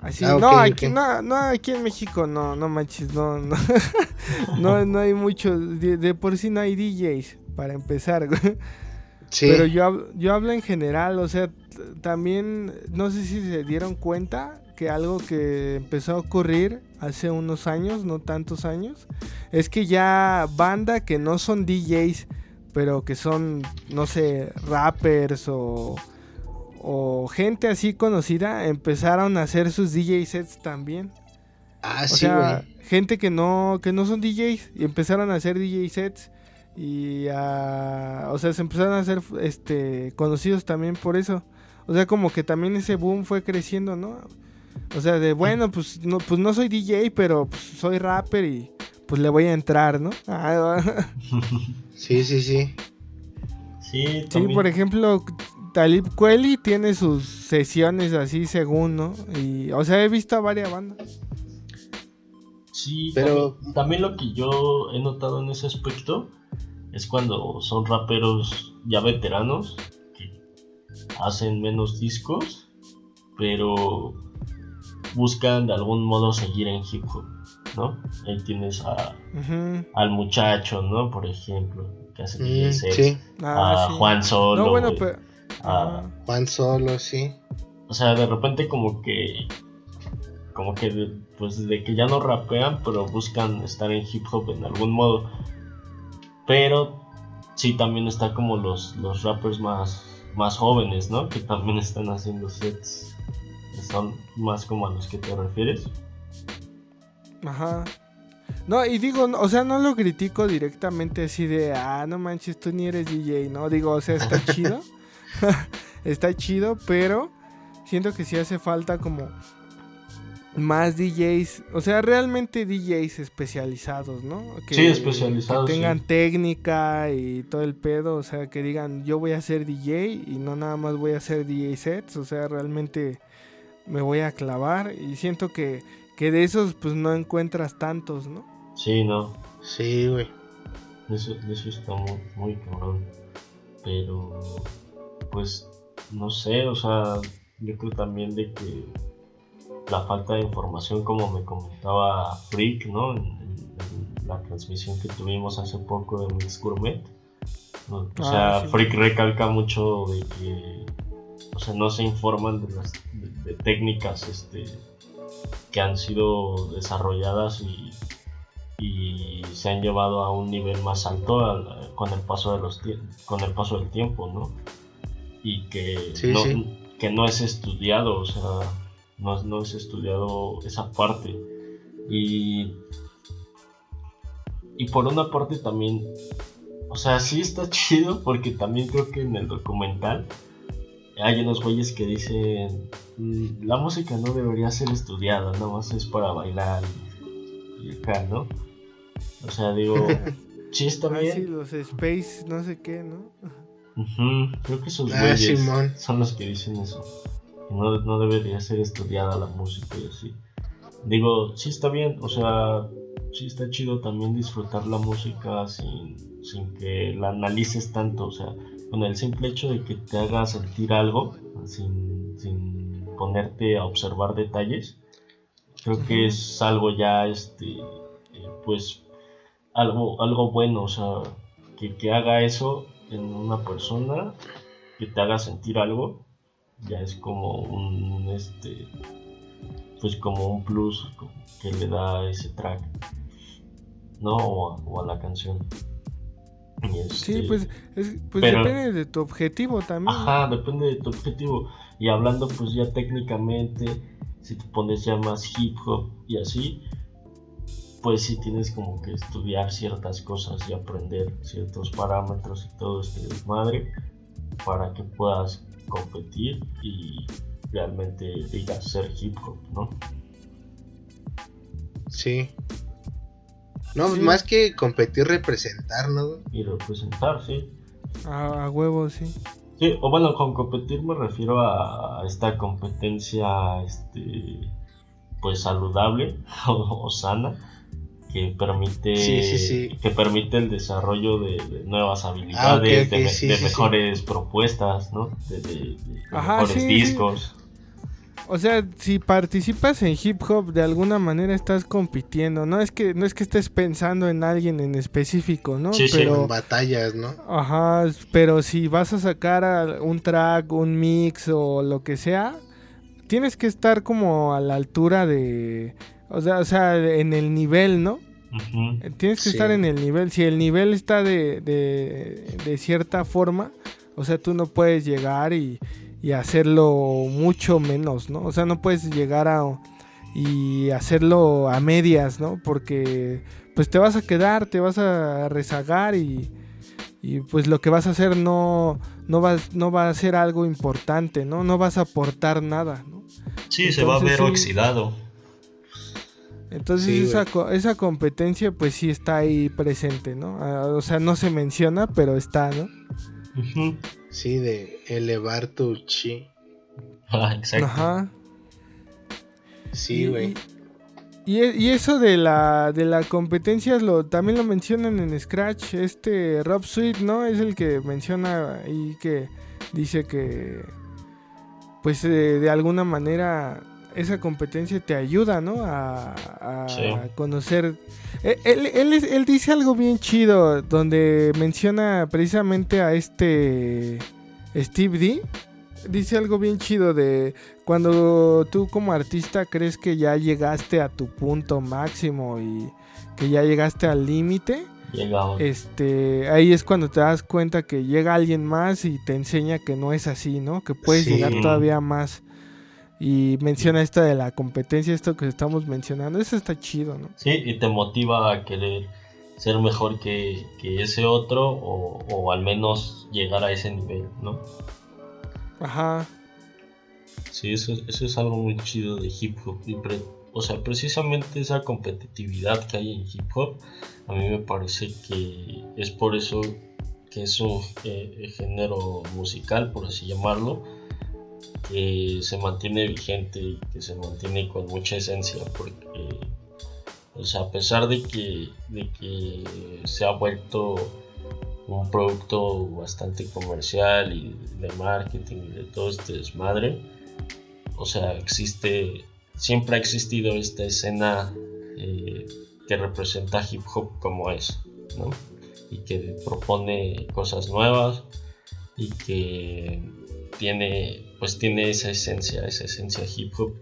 Así, Ah, no, ok, aquí, no, no, aquí en México no, no manches, no, no, no, no hay muchos, de, de por sí no hay DJs, para empezar. Sí. Pero yo, yo hablo en general, o sea, también, no sé si se dieron cuenta que algo que empezó a ocurrir hace unos años, no tantos años, es que ya banda que no son DJs, pero que son, no sé, rappers o, o gente así conocida, empezaron a hacer sus DJ sets también. ah, O sí, sea, güey. gente que no, que no son DJs y empezaron a hacer DJ sets y a, o sea, se empezaron a hacer este conocidos también por eso. O sea, como que también ese boom fue creciendo, ¿no? O sea, de bueno, pues no, pues no soy DJ, pero pues, soy rapper y pues le voy a entrar, ¿no? Ah, Sí, sí, sí. Sí, sí, por ejemplo, Talib Kweli tiene sus sesiones así según, ¿no? Y, o sea, he visto a varias bandas. Sí, Pero- también, también lo que yo he notado en ese aspecto es cuando son raperos ya veteranos que hacen menos discos, pero buscan de algún modo seguir en hip hop, ¿no? Ahí tienes a- al muchacho, ¿no? Por ejemplo, que hace Mm, sí. Ah, a sí. Juan Solo, No, bueno, pero... a- ajá. Juan Solo, sí. O sea, de repente como que. Como que pues de que ya no rapean, pero buscan estar en hip hop en algún modo. Pero sí también está como los, los rappers más, más jóvenes, ¿no? Que también están haciendo sets. que Son más como a los que te refieres. Ajá. No, y digo, o sea, no lo critico directamente así de, ah, no manches, tú ni eres DJ, ¿no? Digo, o sea, está chido. está chido, pero siento que sí hace falta como más DJs, o sea, realmente DJs especializados, ¿no? Que, Sí, especializados, Que tengan sí. técnica y todo el pedo, o sea, que digan, yo voy a ser DJ y no nada más voy a hacer DJ sets, o sea, realmente me voy a clavar y siento que, que de esos pues no encuentras tantos, ¿no? Sí, no. Sí, güey. Eso, eso está muy, muy cabrón. Pero, pues, no sé, o sea, yo creo también de que la falta de información, como me comentaba Freak, ¿no? En, en- en la transmisión que tuvimos hace poco de Mix Gourmet. O Ah, sea, sí. Freak recalca mucho de que, o sea, no se informan de las de, de técnicas, este, que han sido desarrolladas y y se han llevado a un nivel más alto al- con el paso de los con el paso del tiempo, ¿no? Y que Sí, no, sí. que no es estudiado, o sea, no, es- no es estudiado esa parte. Y y por una parte también, o sea, sí está chido porque también creo que en el documental hay unos güeyes que dicen "Mm, la música no debería ser estudiada, nada más es para bailar y, acá, ¿no? O sea, digo, sí está Ah, sí, los Space, no sé qué, ¿no? Ujú, Creo que esos Ah, güeyes son los que dicen eso. No, no debería ser estudiada la música y así. Digo, sí está bien, o sea, sí está chido también disfrutar la música sin, sin que la analices tanto, o sea, con el simple hecho de que te haga sentir algo, sin, sin ponerte a observar detalles, creo que es algo ya, este, eh, pues, algo, algo bueno, o sea, que, que haga eso en una persona, que te haga sentir algo, ya es como un, este, pues como un plus que le da ese track, ¿no? O a, o a la canción. Sí, este, pues, es- pues pero- depende de tu objetivo también. Ajá, depende de tu objetivo. Y hablando pues ya técnicamente, si te pones ya más hip hop y así, pues sí tienes como que estudiar ciertas cosas y aprender ciertos parámetros y todo este desmadre para que puedas competir y realmente digas ser hip hop, ¿no? Sí. No, Sí. más que competir, representar, ¿no? Y representar, sí. A, a huevo, sí. Sí, o bueno, con competir me refiero a esta competencia, este, pues saludable o, o sana, que permite, Sí, sí, sí. que permite el desarrollo de, de nuevas habilidades, ok, de, me- sí, de sí, sí. mejores propuestas, ¿no? De, de- de Ajá, mejores sí, sí. discos. O sea, si participas en hip hop, de alguna manera estás compitiendo. No es que, no es que estés pensando en alguien en específico, ¿no? Sí, sí. pero, En batallas, ¿no? Ajá, pero si vas a sacar a- un track, un mix o lo que sea, tienes que estar como a la altura de, o sea, o sea, en el nivel, ¿no? Ujú. Tienes que Sí. estar en el nivel. Si el nivel está de, de, de cierta forma, o sea, tú no puedes llegar y, y hacerlo mucho menos, ¿no? O sea, no puedes llegar a y hacerlo a medias, ¿no? Porque pues te vas a quedar, te vas a rezagar y, y pues lo que vas a hacer no, no, va, no va a ser algo importante, ¿no? No vas a aportar nada, ¿no? Sí, se va a ver sí. oxidado. Entonces Sí, esa, co- esa competencia pues sí está ahí presente, ¿no? Ah, o sea, no se menciona, pero está, ¿no? Sí, de elevar tu chi. Ah, Exacto. Ajá. Sí, Y- güey. Y, y- y eso de la, de la competencia lo, también lo mencionan en Scratch. Este Rob Sweet, ¿no? Es el que menciona ahí que dice que, pues eh, de alguna manera esa competencia te ayuda, ¿no? A, a Sí. conocer. Él, él, él él dice algo bien chido donde menciona precisamente a este Steve D. Dice algo bien chido de cuando tú como artista crees que ya llegaste a tu punto máximo y que ya llegaste al límite, este, ahí es cuando te das cuenta que llega alguien más y te enseña que no es así, ¿no? Que puedes Sí. llegar todavía más. Y menciona esto de la competencia, esto que estamos mencionando, eso está chido, ¿no? Sí, y te motiva a querer ser mejor que, que ese otro o, o al menos llegar a ese nivel, ¿no? Ajá. Sí, eso, eso es algo muy chido de hip hop. y pre- o sea, precisamente esa competitividad que hay en hip hop, a mí me parece que es por eso que es un eh, género musical, por así llamarlo, que se mantiene vigente y que se mantiene con mucha esencia, porque, o sea, a pesar de que, de que se ha vuelto un producto bastante comercial y de marketing y de todo este desmadre, o sea, existe, siempre ha existido esta escena eh, que representa hip hop como es, ¿no? Y que propone cosas nuevas y que tiene, pues tiene esa esencia, esa esencia hip hop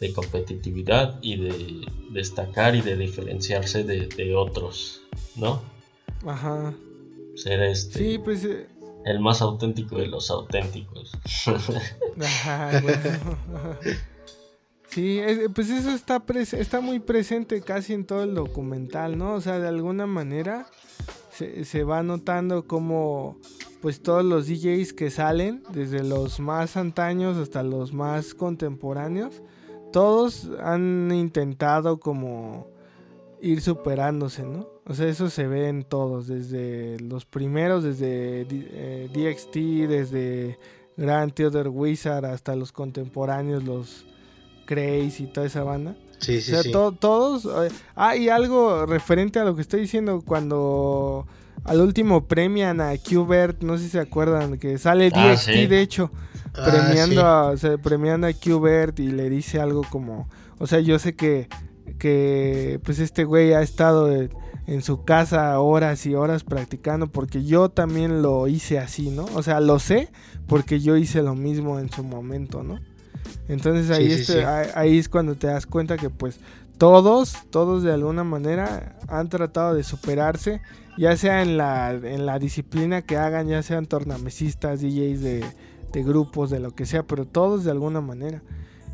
de competitividad y de destacar y de diferenciarse de, de otros, ¿no? Ajá. Ser este, Sí, pues... eh, el más auténtico de los auténticos. Ajá, bueno. Sí, es- pues eso está, pres- está muy presente casi en todo el documental, ¿no? O sea, de alguna manera se, se va notando como pues todos los DJs que salen, desde los más antaños hasta los más contemporáneos, todos han intentado como ir superándose, ¿no? O sea, eso se ve en todos, desde los primeros, desde eh, DXT, desde Grand Theodore Wizard hasta los contemporáneos, los Craze y toda esa banda. Sí, sí, o sea, sí. to- todos. eh, ah, y algo referente a lo que estoy diciendo, cuando al último premian a Qbert, no sé si se acuerdan, que sale Ah, DXT, sí. de hecho, Ah, premiando, sí. a, o sea, premiando a Qbert y le dice algo como, o sea, yo sé que, que pues este güey ha estado en, en su casa horas y horas practicando porque yo también lo hice así, ¿no? O sea, lo sé porque yo hice lo mismo en su momento, ¿no? Entonces ahí, Sí, sí, este- sí. ahí- ahí es cuando te das cuenta que pues todos, todos de alguna manera han tratado de superarse, ya sea en la, en la disciplina que hagan, ya sean tornamesistas, DJs de, de grupos, de lo que sea, pero todos de alguna manera.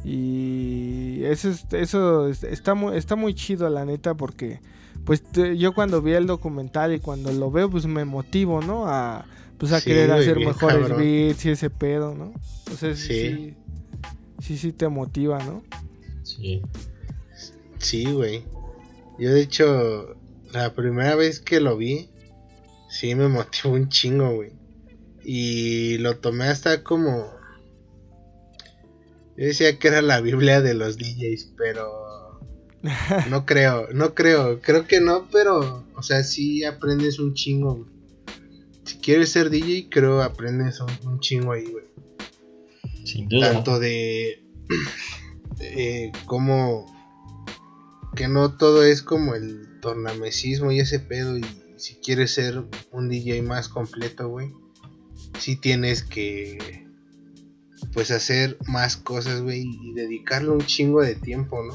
Y eso, es- eso es- está, muy, está muy chido, la neta, porque pues yo cuando vi el documental y cuando lo veo, pues me motivo, ¿no? A, pues a Sí, querer hacer bien mejores cabrón. beats y ese pedo, ¿no? Sí, Sí. sí, sí, sí te motiva, ¿no? Sí. Sí, güey. Yo de hecho, la primera vez que lo vi, sí me motivó un chingo, güey. Y lo tomé hasta como... Yo decía que era la Biblia de los DJs, pero... No creo, no creo. Creo que no, pero... O sea, sí aprendes un chingo, güey. Si quieres ser DJ, creo aprendes un, un chingo ahí, güey. Sin duda. tanto de eh, como que no todo es como el tornamesismo y ese pedo y si quieres ser un DJ más completo, güey, sí tienes que pues hacer más cosas, güey, y dedicarle un chingo de tiempo, ¿no?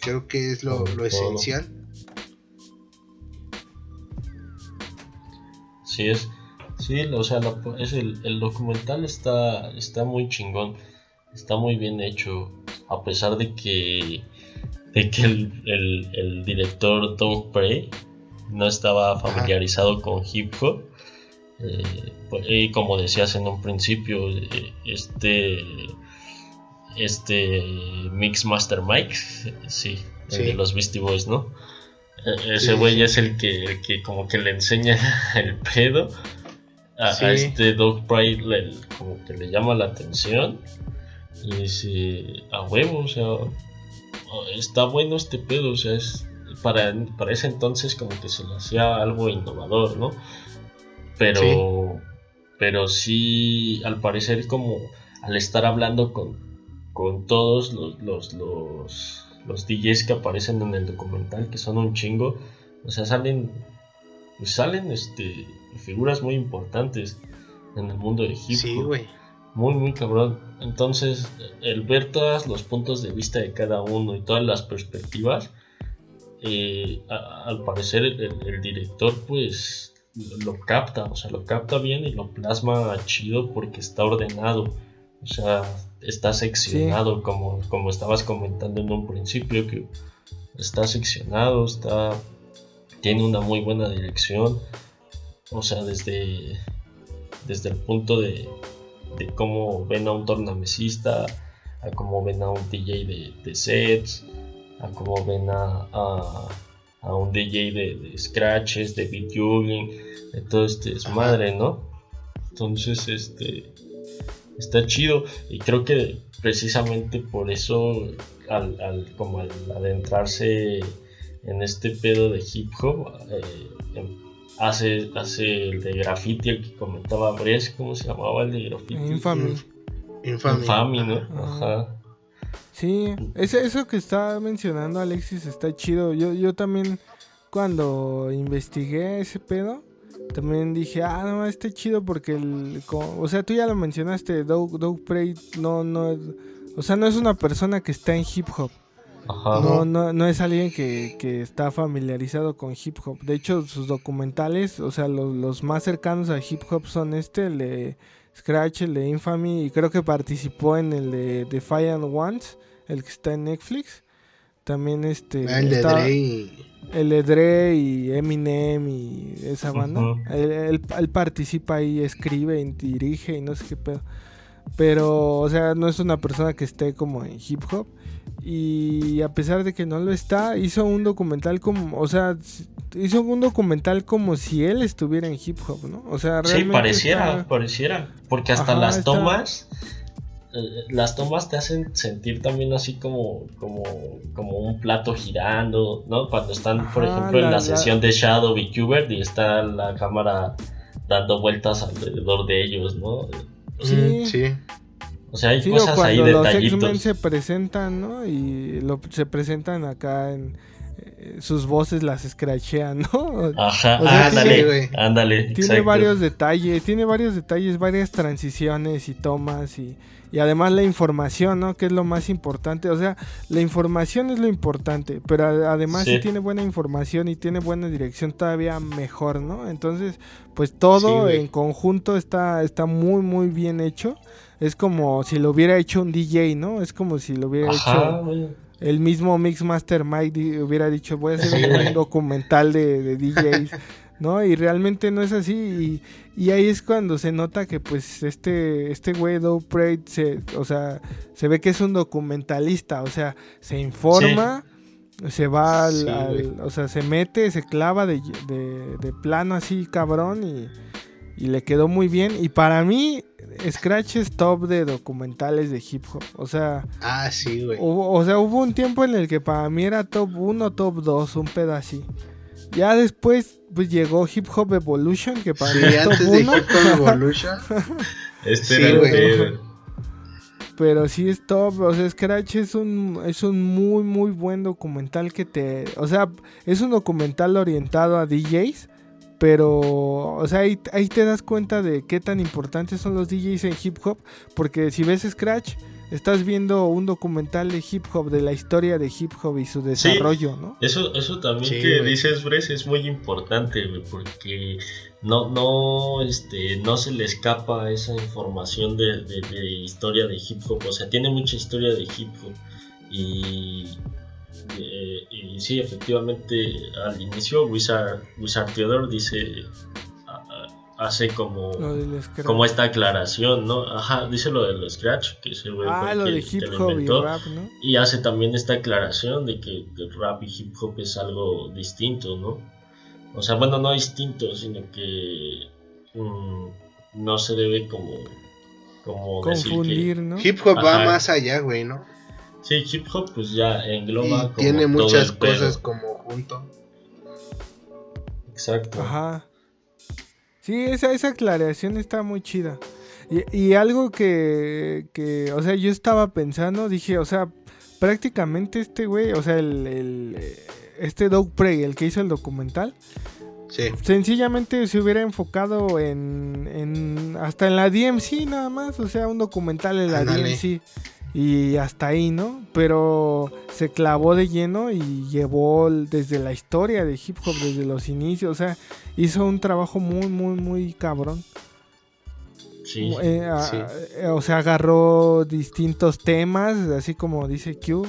Creo que es lo, lo esencial. Sí, es. Sí, o sea, la- es el, el documental está, está muy chingón. Está muy bien hecho. A pesar de que, de que el, el- el director Doug Bray no estaba familiarizado con hip hop. eh, y como decías en un principio, eh, este. Este Mixmaster Mike, sí, el de los Beastie Boys, ¿no? E- Ese güey sí. es el que, el que como que le enseña el pedo a, este Dog Pride le, como que le llama la atención y dice a huevo, o sea, está bueno este pedo, o sea, es para, para ese entonces como que se le hacía algo innovador, ¿no? Pero, pero sí, al parecer como al estar hablando con, con todos los, los, los, los DJs que aparecen en el documental, que son un chingo, o sea, salen, salen este, figuras muy importantes en el mundo de hip hop. Sí, güey. Muy, muy cabrón. Entonces, el ver todos los puntos de vista de cada uno y todas las perspectivas, eh, a- al parecer el, el director pues lo, lo capta, o sea, lo capta bien y lo plasma chido porque está ordenado. O sea, está seccionado como, como estabas comentando en un principio, que está seccionado, está tiene una muy buena dirección. O sea, desde, desde el punto de, de cómo ven a un tornamesista, a cómo ven a un DJ de, sets, a cómo ven a, a, un DJ de, scratches, de beat juggling, de todo este desmadre, ¿no? Entonces, este está chido y creo que precisamente por eso al, al- como al adentrarse en este pedo de hip hop eh, em- hace hace el de graffiti el que comentaba Bres ¿cómo se llamaba el de graffiti? Infamy. Infamy, ¿no? Ajá. Ajá. Sí, ese, eso que está mencionando Alexis está chido. Yo, yo también cuando investigué ese pedo, también dije, ah, no, está chido porque, el, co- o sea, tú ya lo mencionaste, Doug, Doug Prey no, no, o sea, no es una persona que está en hip hop. Ajá. No, no, no es alguien que, que está familiarizado con hip hop. De hecho, sus documentales, o sea, los, los más cercanos a hip hop son este, el de Scratch, el de Infamy, y creo que participó en el de Defiant Ones, el que está en Netflix. También este... Ah, el de Dre y- el de Dre y Eminem y esa banda. Él, él- él participa ahí, escribe y dirige y no sé qué pedo. Pero, o sea, no es una persona que esté como en hip hop. Y a pesar de que no lo está, hizo un documental como, o sea, hizo un documental como si él estuviera en hip hop, ¿no? O sea, Sí, realmente pareciera, está- pareciera. Porque hasta Ajá, las está- tomas, eh, las tomas te hacen sentir también así como, como, como un plato girando, ¿no? Cuando están, por ejemplo, en la- sesión de Shadow VTuber y está la cámara dando vueltas alrededor de ellos, ¿no? Sí. Mm, sí. O sea, hay Sí, o cosas ahí, cuando los X-Men detallitos. se presentan, ¿no? Y lo, se presentan acá en, sus voces las scratchean, ¿no? Ajá, O sea, ándale, tiene- ándale. Tiene exacto. varios detalles, tiene varios detalles, varias transiciones y tomas y, y además la información, ¿no? Que es lo más importante. O sea, la información es lo importante, pero además Sí. si tiene buena información y tiene buena dirección todavía mejor, ¿no? Entonces, pues todo Sí, en conjunto está, está muy, muy bien hecho. Es como si lo hubiera hecho un DJ, ¿no? Es como si lo hubiera Ajá, hecho güey. El mismo Mixmaster Mike hubiera dicho, voy a hacer un documental de, de DJs, ¿no? Y realmente no es así. Y, y ahí es cuando se nota que pues este, este güey Dope Parade se, o sea, se ve que es un documentalista, o sea, se informa, se va al, Sí, al- güey. o sea, se mete, se clava de, de- de plano así cabrón y, y le quedó muy bien. Y para mí, Scratch es top de documentales de hip hop, o sea... Ah, sí, güey. Hubo- o sea, hubo un tiempo en el que para mí era top 1, top 2, un así. Ya después pues llegó Hip Hop Evolution, que para Sí, mí es top antes de 1, Hip Hop Evolution. Este Sí, era el güey. pero sí es top. O sea, Scratch es un, es un muy, muy buen documental que te... O sea, es un documental orientado a DJs, pero... O sea, ahí, ahí te das cuenta de qué tan importantes son los DJs en hip hop, porque si ves Scratch... Estás viendo un documental de hip hop, de la historia de hip hop y su desarrollo, ¿no? Eso, eso también Sí, que güey. dices, Bres, es muy importante, güey, porque no, no, este, no se le escapa esa información de, de- de historia de hip hop. O sea, tiene mucha historia de hip hop. Y, eh, y sí, efectivamente, al inicio, Wizard, Wizard Theodore dice, hace como, como esta aclaración, ¿no? Ajá, dice lo del Scratch, que es el güey Ah, lo que- de que hip y inventó. rap, ¿no? Y hace también esta aclaración de que el rap y hip hop es algo distinto, ¿no? O sea, bueno, no distinto, sino que mm, no se debe como, como decir Confundir, ¿no? Hip Hop va más allá, güey, ¿no? Sí, hip hop pues ya engloba Y como tiene todo muchas el pedo. cosas como junto. Exacto. Ajá. Sí, esa, esa aclaración está muy chida. Y, y algo que, que, o sea, yo estaba pensando, dije, o sea, prácticamente este güey, o sea, el, el, este Doug Prey, el que hizo el documental, Sí. sencillamente se hubiera enfocado en, en hasta en la DMC nada más, o sea, un documental en la Ándale. DMC y hasta ahí, ¿no? Pero se clavó de lleno y llevó desde la historia de hip hop, desde los inicios, o sea, hizo un trabajo muy, muy, muy cabrón. Sí. Eh, a- Sí. eh, o sea, agarró distintos temas, así como dice Q,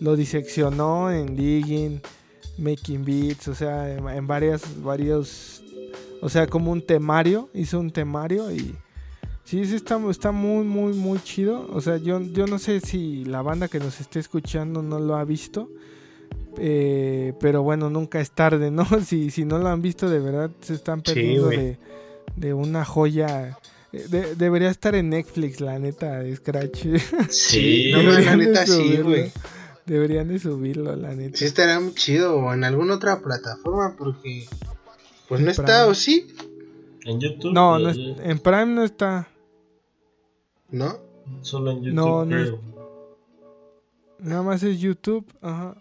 lo diseccionó en Digging, Making Beats, o sea, en, en varias, varios, o sea, como un temario, hizo un temario y sí, sí está, está muy, muy, muy chido. O sea, yo, yo no sé si la banda que nos esté escuchando no lo ha visto. eh, pero bueno, nunca es tarde, ¿no? Si, si no lo han visto, de verdad se están perdiendo de, de una joya. Eh, de- debería estar en Netflix, la neta, de Scratch. Sí. No, la Deberían de neta sí, subirlo. güey. Deberían de subirlo, la neta. Sí estará muy chido o en alguna otra plataforma porque pues no está o sí, En YouTube. No, no es- en Prime no está. ¿No? Solo en YouTube. No, no es-. Nada más es YouTube. Ajá.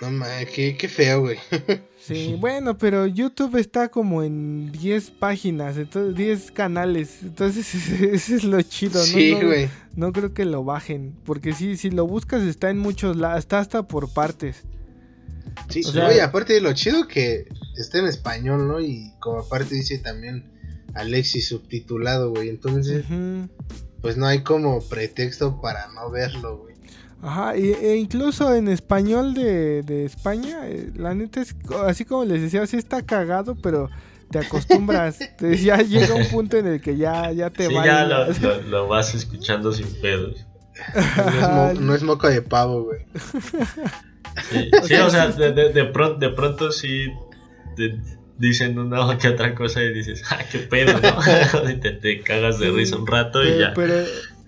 No mames, qué, qué feo, güey. Sí, bueno, pero YouTube está como en 10 páginas, entonces 10 canales. Entonces ese es lo chido, ¿no? Sí, no, güey. no creo que lo bajen, porque sí, si lo buscas está en muchos lados, está hasta por partes. Sí, O sea- oye, aparte de lo chido que está en español, ¿no? Y como aparte dice también Alexis subtitulado, güey. Entonces, pues no hay como pretexto para no verlo, güey. Ajá, y- e incluso en español de, de España, eh, la neta es así como les decía, sí está cagado, pero te acostumbras. Te- ya llega un punto en el que ya, ya te Sí, vale. ya lo, lo- lo vas escuchando sin pedos. No es, mo- no es moco de pavo, güey. Sí, sí, o sea, de, de, de pronto, de pronto sí dicen una o que otra cosa y dices, ah, qué pedo, ¿no? y te, te cagas de risa un rato y ya. pero,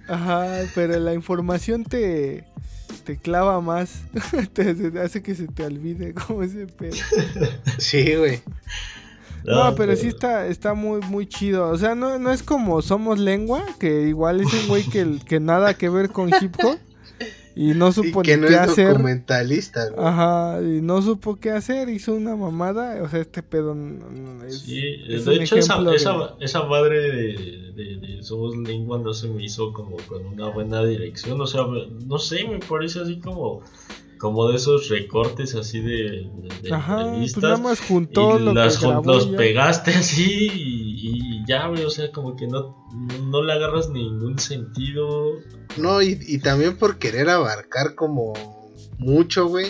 ajá, pero la información te, te clava más. te, te hace que se te olvide como ese pedo. Sí, güey. No, pero sí está, está muy, muy chido. O sea, no, no es como Somos Lengua, que igual es un güey que, que nada que ver con hip hop. Y no Y supo que ni no qué es hacer. documentalista. Ajá, y no supo qué hacer, hizo una mamada, o sea, este pedo no- no es, Sí, es de hecho esa, ejemplo de- esa, esa madre de, de, de Somos Lengua no se me hizo como con una buena dirección, o sea, no sé, me parece así como, como de esos recortes así de, de, de Ajá, pues entrevistas. nada más juntó y lo las que grabó los y ya. pegaste así y, y ya, güey, o sea, como que no, no le agarras ningún sentido. No, y, y también por querer abarcar como mucho, güey.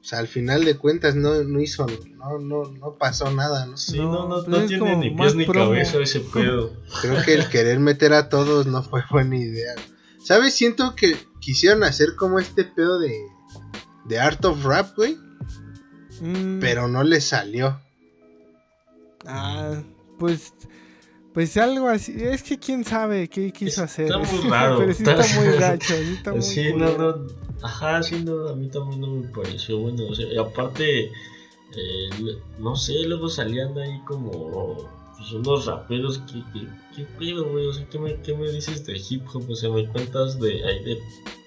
O sea, al final de cuentas no, no hizo, no, no, no pasó nada, ¿no? Sí, No, no, no, pues no tiene ni pies ni promo. cabeza ese pedo. Creo que el querer meter a todos no fue buena idea. ¿Sabes? Siento que quisieron hacer como este pedo de, de Art of Rap, güey. Mm, Pero no les salió. Ah, pues, pues algo así, es que quién sabe qué quiso hacer. Está muy raro. Pero sí está muy gacho, sí está muy Sí, no, no. Ajá, sí, no, a mí también no me pareció bueno. O sea, y aparte, eh, no sé, luego salían ahí como pues, unos raperos que, que, ¿qué pedo, güey? O sea, ¿qué me, ¿qué me dices de hip hop? O sea, me cuentas de ahí de,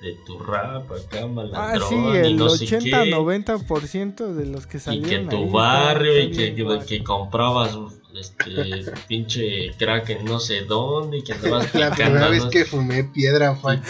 de tu rap acá, Ah, malandrón sí, y el no sé qué. 80-90% de los que Y salieron que ahí tu barrio y que, que, que comprabas este pinche crack en no sé dónde y que andabas La primera vez ¿no? que fumé piedra fue.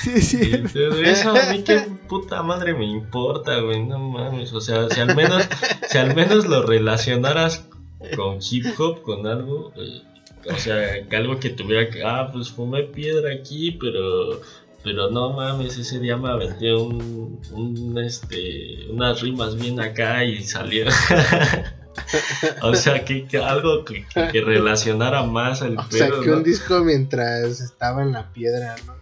Sí, sí. Y eso a mí qué puta madre me importa, güey, no mames, o sea, si al menos, si al menos lo relacionaras con hip hop, con algo, eh, o sea, que algo que tuviera que, ah, pues fumé piedra aquí, pero, pero no mames, ese día me aventé un, un este, unas rimas bien acá y salió. o sea, que, que algo que, que- que relacionara más al O sea, pedo, que ¿no? un disco mientras estaba en la piedra, ¿no?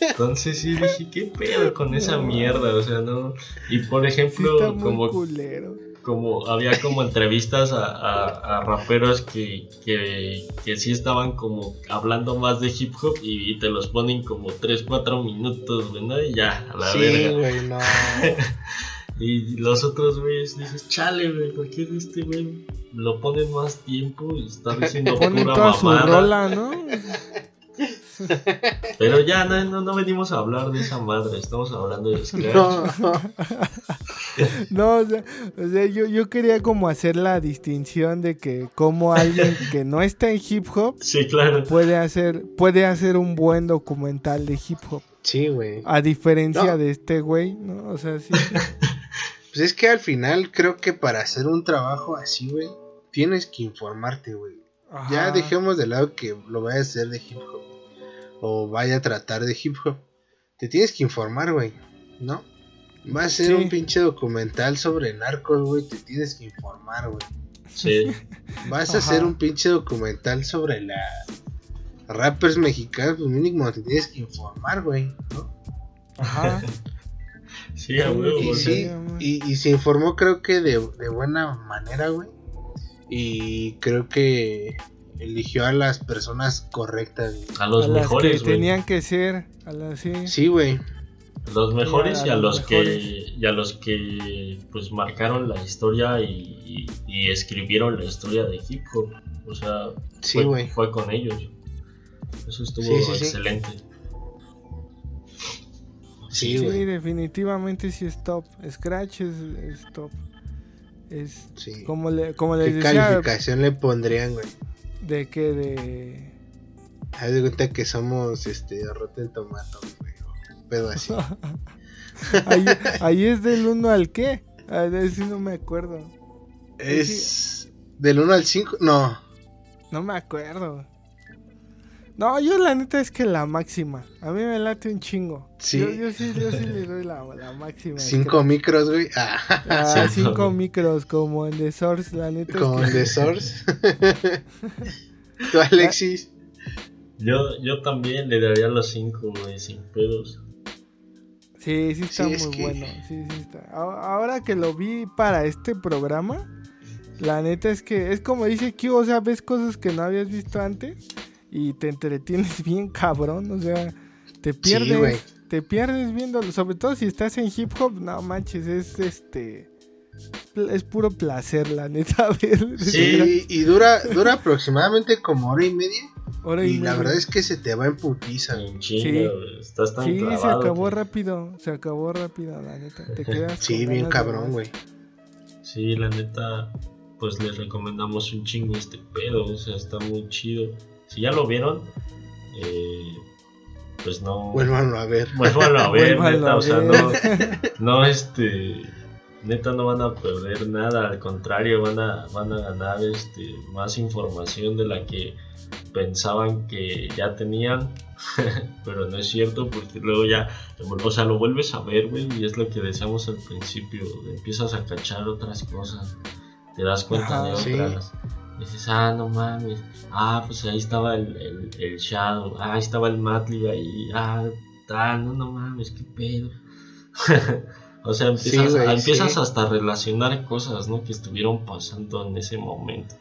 Entonces sí dije, ¿qué pedo con esa mierda? O sea, no. Y por Sí ejemplo, está muy como, culero. Como había como entrevistas a, a- a raperos que, que, que sí estaban como hablando más de hip hop y, y te los ponen como 3, 4 minutos, güey, ¿no? Y ya, a la Sí, verga. güey, no. Y los otros güeyes dices, chale, güey, ¿por qué este güey lo ponen más tiempo y está diciendo Ponen pura toda su mamada? rola, ¿no? Pero ya, no, no, no venimos a hablar de esa madre, estamos hablando de Scratch. No, No, o sea, o sea, yo, yo quería como hacer la distinción de que como alguien que no está en hip hop Sí, claro. puede hacer, puede hacer un buen documental de hip hop. sí, güey. A diferencia No. de este güey, ¿no? O sea, sí. Pues es que al final creo que para hacer un trabajo así, güey, tienes que informarte, güey. Ya dejemos de lado que lo vaya a hacer de hip hop. O vaya a tratar de hip hop. Te tienes que informar, güey. ¿No? Va a ser Sí. un pinche documental sobre narcos, güey. Te tienes que informar, güey. Sí. Vas a hacer un pinche documental sobre la rappers mexicanos, pues mínimo te tienes que informar, güey. ¿no? Ajá. Sí, a huevo, Y sí, y, y se informó creo que de, de buena manera, güey. Y creo que eligió a las personas correctas. güey. A los a las mejores, que güey. tenían que ser, a las sí. Sí, güey. Los mejores y a a los los que y a los que pues marcaron la historia y, y- y escribieron la historia de hip hop. O sea, Sí, fue, fue con ellos. Eso estuvo Sí, sí, sí. excelente. Sí, güey. definitivamente sí es top. Scratch es, es top. Es Sí. como le, como les ¿Qué decía, calificación le pondrían, güey? de que de Haz de cuenta que somos este Rotten Tomato, güey. Pedo así. ahí, ahí es del 1 al qué? A ver si no me acuerdo. es del 1 al 5. No. No me acuerdo. No, yo la neta es que la máxima. A mí me late un chingo. Sí. Yo, yo sí, yo sí le doy la, la máxima. a 5 Scratch. micros, güey. Ah, Ah, Cinco. cinco micros como en The Source, la neta. es como que el de sí. Source. Tú, Alexis. Yo, yo también le daría los 5, güey, sin pedos. Sí, sí está Sí, muy que- bueno. Sí, sí está. Ahora que lo vi para este programa, la neta es que es como dice Q, o sea, ves cosas que no habías visto antes y te entretienes bien cabrón, o sea, te pierdes, te pierdes viéndolo, sobre todo si estás en hip hop, no manches, es este es puro placer, la neta ver. Sí, y dura, dura aproximadamente como hora y media. Hora Y y la verdad es que se te va en putiza. En chinga, Sí. güey, Estás tan Sí, se acabó rápido. Se acabó rápido, la neta. Te quedas Sí, bien cabrón, güey. Sí, la neta, pues les recomendamos un chingo este pedo, o sea, está muy chido. Si ya lo vieron, eh, pues no... Vuélvanlo a ver. Vuélvanlo a ver, neta, a o sea, no, no, este, neta no van a perder nada, al contrario, van a, van a ganar, este, más información de la que pensaban que ya tenían, pero no es cierto, porque luego ya, o sea, lo vuelves a ver, güey, y es lo que decíamos al principio, empiezas a cachar otras cosas, te das cuenta Ajá, de sí. otras. Dices, ah, no mames. Ah, pues ahí estaba el, el, el Shadow. Ah, ahí estaba el Matlib ahí. Ah, tal. No, no mames, qué pedo. o sea, empiezas, empiezas sí. hasta a relacionar cosas, ¿no? Que estuvieron pasando en ese momento.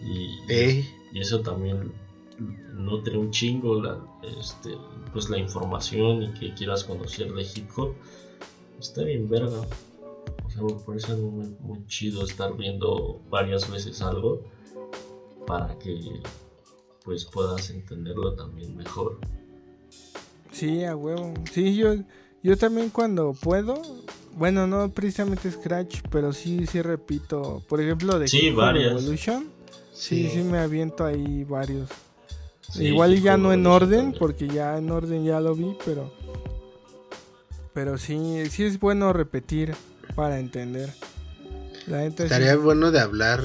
Y eso también nutre un chingo la, este, pues la información y que quieras conocer de hip hop. Está bien verga. O sea, me parece muy, muy chido estar viendo varias veces algo para que pues puedas entenderlo también mejor. Sí, a huevo. Sí, yo, yo también cuando puedo, bueno, no precisamente Scratch, pero sí, sí repito. Por ejemplo, de Sí, Hip Hop varias. Evolution, sí, sí, me aviento ahí varios. Sí, Igual ya no en orden, también. porque ya en orden ya lo vi, pero... Pero sí, sí es bueno repetir para entender. La sí- estaría bueno de hablar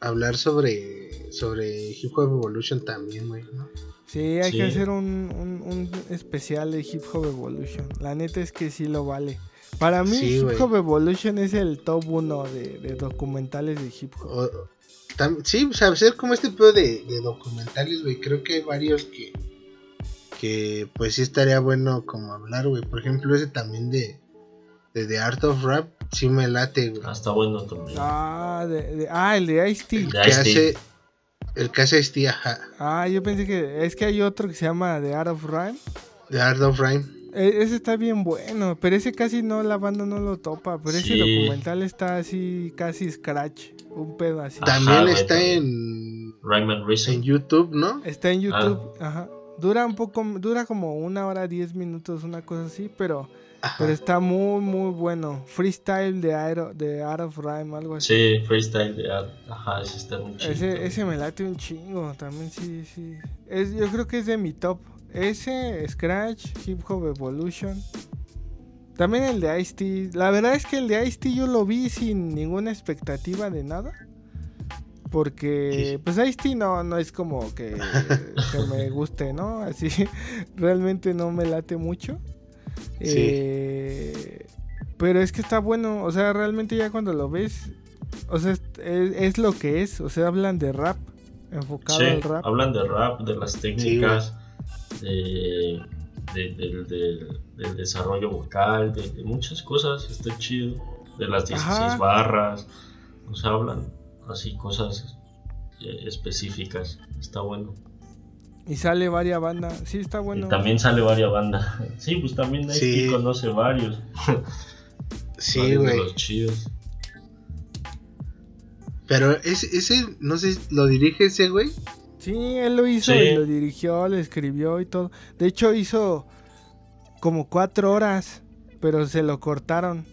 hablar sobre sobre Hip Hop Evolution también, güey. ¿no? Sí, hay Sí. que hacer un, un- un especial de Hip Hop Evolution. La neta es que sí lo vale. Para mí, Sí, Hip. Hop Evolution es el top 1 de, de documentales de hip hop. O- tam- sí, o sea, hacer como este pedo de, de documentales, güey. Creo que hay varios que que pues sí estaría bueno como hablar, güey. Por ejemplo, ese también de de The Art of Rap, sí me late, güey. Ah, está bueno también. Ah, de, de- ah, el de Ice-T. De que hace el que hace ajá, Ah, yo pensé que es que hay otro que se llama The Art of Rhyme. The Art of Rhyme. E- ese está bien bueno, pero ese casi no, la banda no lo topa. Pero ese documental está así, casi scratch. Un pedo así. Ajá, También está también. en Rhyme and Reason. en YouTube, ¿no? Está en Ah. YouTube, ajá. Dura un poco, dura como una hora, diez minutos, una cosa así, pero, Ajá. pero está muy, muy bueno. Freestyle de, Aero, de Art of Rhyme, algo así. Sí, freestyle de art. Ajá, ese está muy chido. Ese, ese me late un chingo, también sí, sí. Es, yo creo que es de mi top. Ese, Scratch, Hip Hop Evolution. También el de Ice-T. La verdad es que el de Ice-T yo lo vi sin ninguna expectativa de nada. Porque, Sí. pues Ice-T no, no es como que, que me guste, ¿no? Así, realmente no me late mucho. Sí. Eh, pero es que está bueno, o sea, realmente ya cuando lo ves, o sea, es, es- es lo que es, o sea, hablan de rap, enfocado Sí, al rap. hablan de rap, de las técnicas, de, de- del- desarrollo vocal, de, de muchas cosas, está chido. De las 16 Ajá. barras, o sea, hablan así cosas eh, específicas, está bueno. Y sale varias bandas, sí, está bueno. Y también sale varias bandas. Sí, pues también Sí. Ice-T conoce varios. Sí, güey. los chidos. Pero ese, ese, no sé, ¿lo dirige ese güey? Sí, él lo hizo Sí. y lo dirigió, lo escribió y todo. De hecho, hizo como cuatro horas, pero se lo cortaron.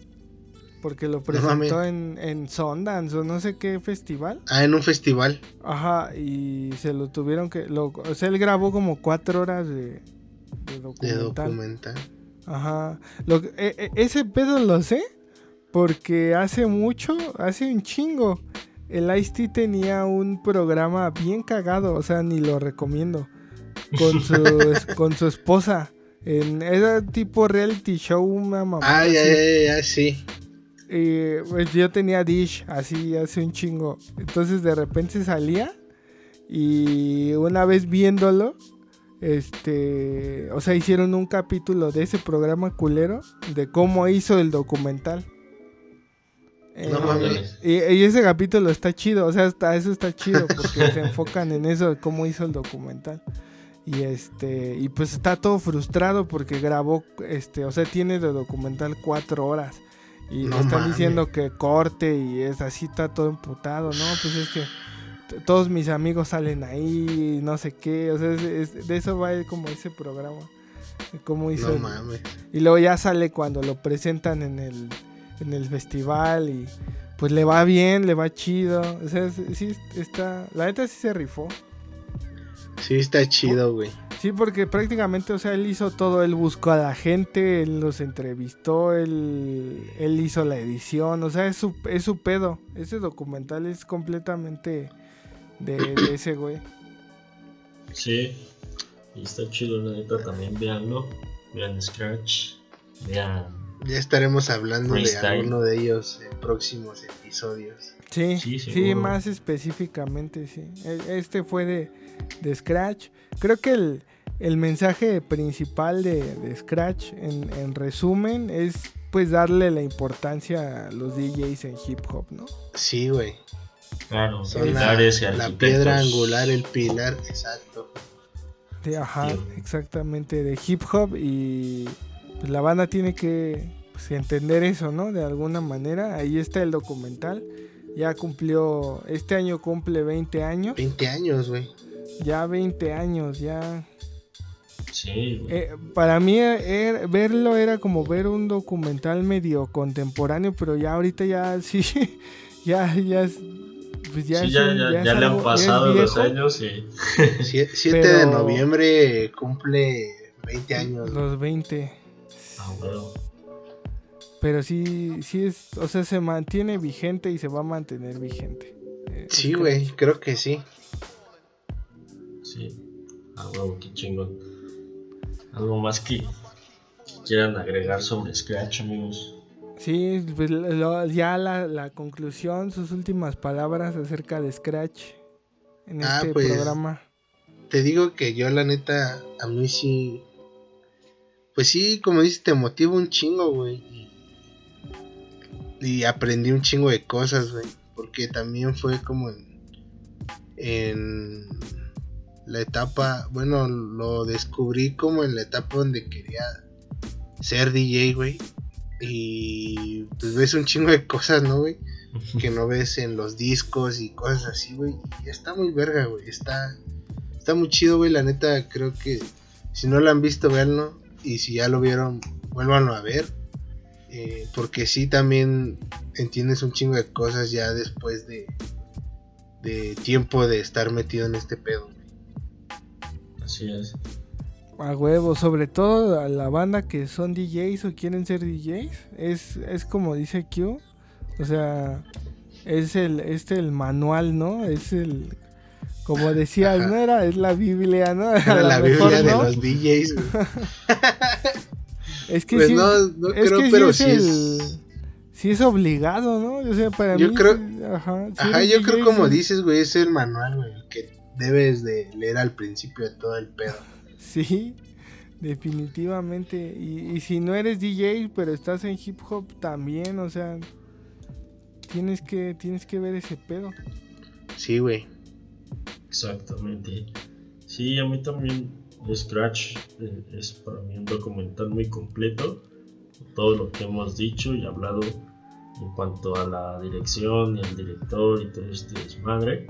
Porque lo presentó en, en Sundance o no sé qué festival. Ah, en un festival. Ajá, y se lo tuvieron que... Lo, o sea, él grabó como cuatro horas de, de De documental. documental. Ajá. Lo, e- e- ese pedo lo sé porque hace mucho, hace un chingo, el Ice-T tenía un programa bien cagado, o sea, ni lo recomiendo, con su, con su esposa. En, era tipo reality show, una mamá. Ah, ya, ya, ya, sí. Y pues yo tenía Dish así hace un chingo. Entonces de repente salía y una vez viéndolo, este, o sea, hicieron un capítulo de ese programa culero de cómo hizo el documental. No Eh, mames. y, y ese capítulo está chido, o sea, hasta eso está chido porque se enfocan en eso de cómo hizo el documental. Y este, y pues está todo frustrado porque grabó, este, o sea, tiene de documental cuatro horas. Y No le están mames. diciendo que corte y es así, está todo emputado, ¿no? Pues es que todos mis amigos salen ahí, no sé qué, o sea, es- es- de eso va como ese programa. Cómo hizo No mames. y luego ya sale cuando lo presentan en el, en el festival y pues le va bien, le va chido. O sea, sí está, la neta sí se rifó. Sí, está chido, güey. Sí, porque prácticamente, o sea, él hizo todo, él buscó a la gente, él los entrevistó, él, él hizo la edición, o sea, es su, es su pedo. Ese documental es completamente de, de ese güey. Sí. Y está chido, la neta, también véanlo. Vean Scratch. Vean. Ya estaremos hablando de alguno de ellos en próximos episodios. Sí, Sí, sí, más específicamente, sí. E- Este fue de, de Scratch. Creo que el, el mensaje principal de, de Scratch, en, en resumen, es pues darle la importancia a los DJs en hip hop, ¿no? Sí, güey. Claro, Son la, piedra angular, el pilar, exacto. De, ajá, Sí. exactamente, de hip hop y pues, la banda tiene que pues, entender eso, ¿no? De alguna manera. Ahí está el documental. Ya cumplió, este año cumple 20 años. 20 años, güey. Ya 20 años, ya Sí, güey. Eh, para mí er- verlo era como ver un documental medio contemporáneo, pero ya ahorita ya sí, ya, ya es, pues ya, sí, ya, un- ya, ya ya le han pasado los años y. 7 de Pero- noviembre cumple 20 años. Los 20. Ah, bueno. Pero sí, sí es, o sea, se mantiene vigente y se va a mantener vigente. Eh, Sí, güey, creo que sí. Sí. Ah, huevo, qué chingón. Algo más que, que quieran agregar sobre Scratch, amigos. Sí, pues lo- ya la, la conclusión, sus últimas palabras acerca de Scratch en Ah, este pues, programa. Te digo que yo, la neta, a mí sí. Pues sí, como dices, te motiva un chingo, güey. Y, y aprendí un chingo de cosas, güey. Porque también fue como en. En la etapa. Bueno, lo descubrí como en la etapa donde quería ser DJ, güey. Y pues ves un chingo de cosas, ¿no, güey? que no ves en los discos y cosas así, güey. Y está muy verga, güey. Está, está muy chido, güey. La neta, creo que si no lo han visto, véanlo. Y si ya lo vieron, vuélvanlo a ver. Eh, porque sí, también entiendes un chingo de cosas ya después de, de tiempo de estar metido en este pedo. Así es. A huevo, sobre todo a la banda que son DJs o quieren ser DJs, es, es como dice Q, o sea, es el, este el manual, ¿no? Es el, como decías, Ajá. ¿no? Era, es la Biblia, ¿no? Era la mejor, Biblia de ¿no? los DJs. Es que Pues sí, no, no es creo, que pero sí sí es, es- el- sí es obligado, ¿no? O sea, para Yo mí, creo- sí, ajá, si Ajá, yo DJ, creo como sí- dices, güey, es el manual, güey, debes de leer al principio de todo el pedo. Sí, definitivamente. Y, y si no eres DJ, pero estás en hip hop también, o sea, tienes que, tienes que ver ese pedo. Sí, güey. Exactamente. Sí, a mí también Scratch eh, es para mí un documental muy completo. Todo lo que hemos dicho y hablado en cuanto a la dirección y el director y todo este desmadre.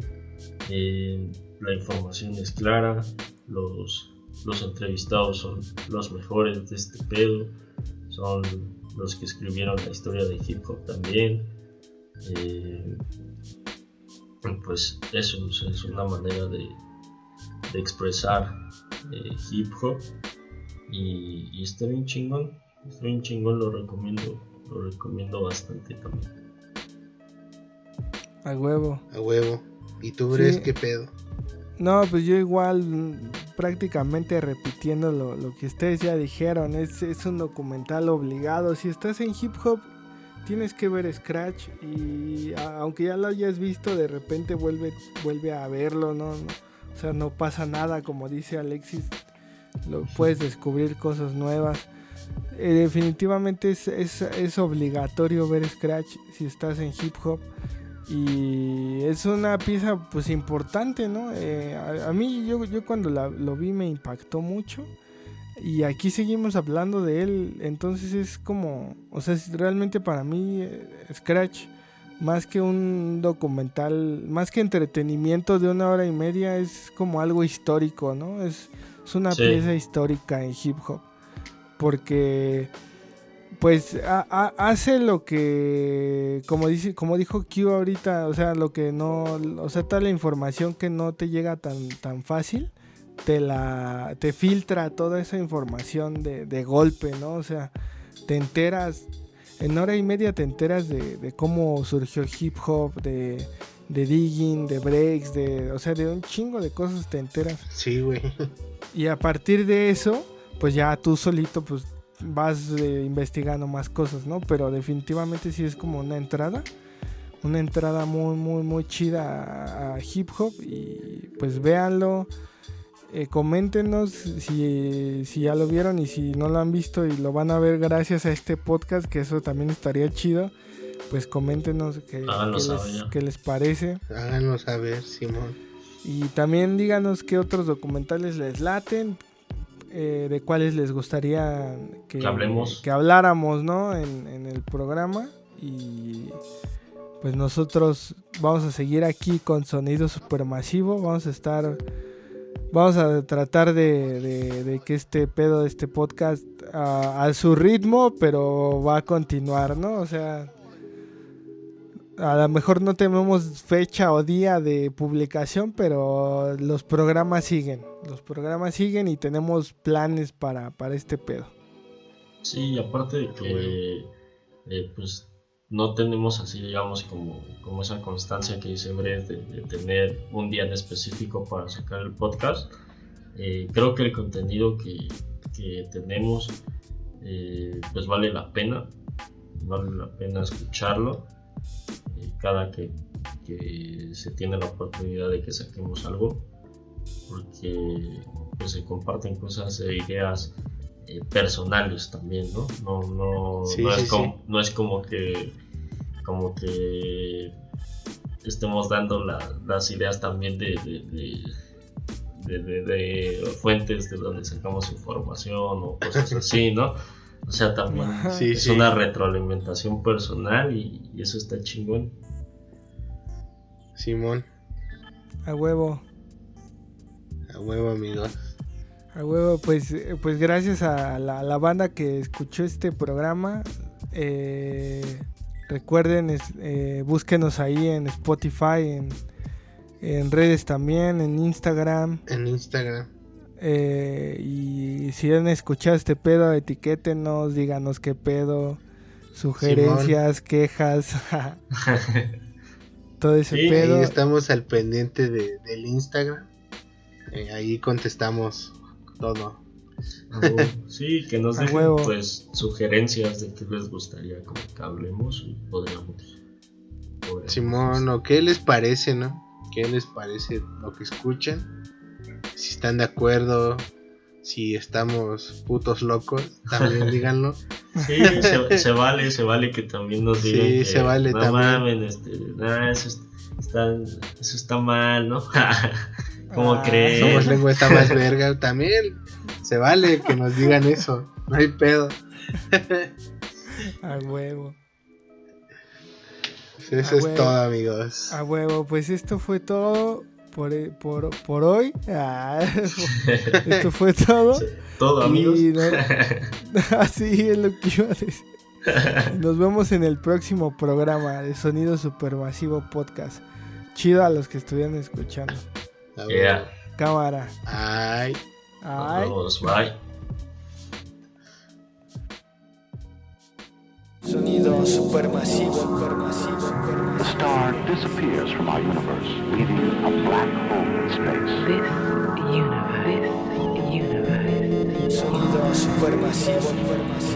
Eh, la información es clara, los, los entrevistados son los mejores de este pedo, son los que escribieron la historia de hip hop también. Eh, pues eso es una manera de, de expresar eh, hip hop y, y está bien chingón está bien chingón lo recomiendo lo recomiendo bastante también A huevo. A huevo. ¿Y tú, Sí. Bres, qué pedo? No, pues yo igual prácticamente repitiendo lo, lo que ustedes ya dijeron, es, es un documental obligado. Si estás en hip hop, tienes que ver Scratch y a- aunque ya lo hayas visto, de repente vuelve, vuelve a verlo, ¿no? No, O sea, no pasa nada, como dice Alexis, lo, puedes descubrir cosas nuevas. Eh, definitivamente es, es, es obligatorio ver Scratch si estás en hip hop y es una pieza pues importante, ¿no? Eh, a, a mí yo, yo cuando la- lo vi me impactó mucho y aquí seguimos hablando de él, entonces es como, o sea, es realmente para mí eh, Scratch más que un documental, más que entretenimiento de una hora y media, es como algo histórico, ¿no? Es, es una Sí. pieza histórica en hip hop. Porque, pues, ha- ha- hace lo que, como, dice, como dijo Q ahorita, o sea, lo que no, o sea, toda la información que no te llega tan, tan fácil, te la, te filtra toda esa información de, de golpe, ¿no? O sea, te enteras en hora y media te enteras de, de cómo surgió hip hop, de, de digging, de breaks, de, o sea, de un chingo de cosas te enteras. Sí, güey. Y a partir de eso, pues ya tú solito pues vas eh, investigando más cosas, ¿no? Pero definitivamente sí es como una entrada, una entrada muy, muy, muy chida a, a hip hop y pues véanlo. eh, coméntenos si, si ya lo vieron y si no lo han visto y lo van a ver gracias a este podcast, que eso también estaría chido. Pues coméntenos qué, Háganlo les, qué les parece. Háganos saber, Simón. Y también díganos qué otros documentales les laten, eh, de cuáles les gustaría que, Que hablemos. que habláramos, ¿no? En, en el programa. Y pues nosotros vamos a seguir aquí con sonido supermasivo. Vamos a estar, vamos a tratar de, de- de que este pedo de este podcast a, a su ritmo, pero va a continuar, ¿no? O sea, a lo mejor no tenemos fecha o día de publicación, pero los programas siguen. Los programas siguen y tenemos planes para, para este pedo. Sí, y aparte de que eh, pues no tenemos así, digamos, como, como esa constancia que dice Brett de, tener un día en específico para sacar el podcast. eh, creo que el contenido que, que tenemos eh, pues vale la pena, vale la pena escucharlo cada que, que se tiene la oportunidad de que saquemos algo, porque pues, se comparten cosas e ideas eh, personales también, ¿no? No, no, Sí, no, sí, es como, sí. no es como que como que estemos dando la- las ideas también de, de, de- de- de- de fuentes de donde sacamos información o cosas así, ¿no? O sea, también. Sí, es sí. una retroalimentación personal y, y eso está chingón. Simón. A huevo. A huevo, amigos. A huevo, pues, pues gracias a la, a la banda que escuchó este programa. eh, recuerden, es- eh, búsquenos ahí en Spotify, en, en redes también, en Instagram. En Instagram. Eh, y si han escuchado este pedo, etiquétenos, díganos qué pedo, sugerencias, quejas, todo ese Sí, pedo. Ahí estamos al pendiente de- del Instagram. Eh, ahí contestamos todo. Sí, que nos dejen huevo. pues sugerencias de qué les gustaría como que hablemos y podríamos. podríamos- Simón, ¿o qué les parece, no? ¿Qué les parece lo que escuchan? Si están de acuerdo, si estamos putos locos, también díganlo. Sí, se, se vale, se vale que también nos Sí, digan que se vale no también". mamen, este, nah, eso, es- está, eso está mal, ¿no? ¿Cómo Ah, crees? Somos lengua está más verga, también se vale que nos digan eso, no hay pedo. A huevo. Pues Eso es todo, amigos. A huevo, pues esto fue todo por, e- por, por hoy. Ah, esto fue todo. Todo, amigos. No- Así es lo que iba a decir. Nos vemos en el próximo programa de Sonido Supermasivo Podcast. Chido a los que estuvieron escuchando. Yeah. Cámara. Ay, Nos Ay. vemos, bye. Sonido supermasivo, supermasivo, The star disappears from our universe, leaving a black hole in space. This universe, this universe Sonido supermasivo, supermasivo.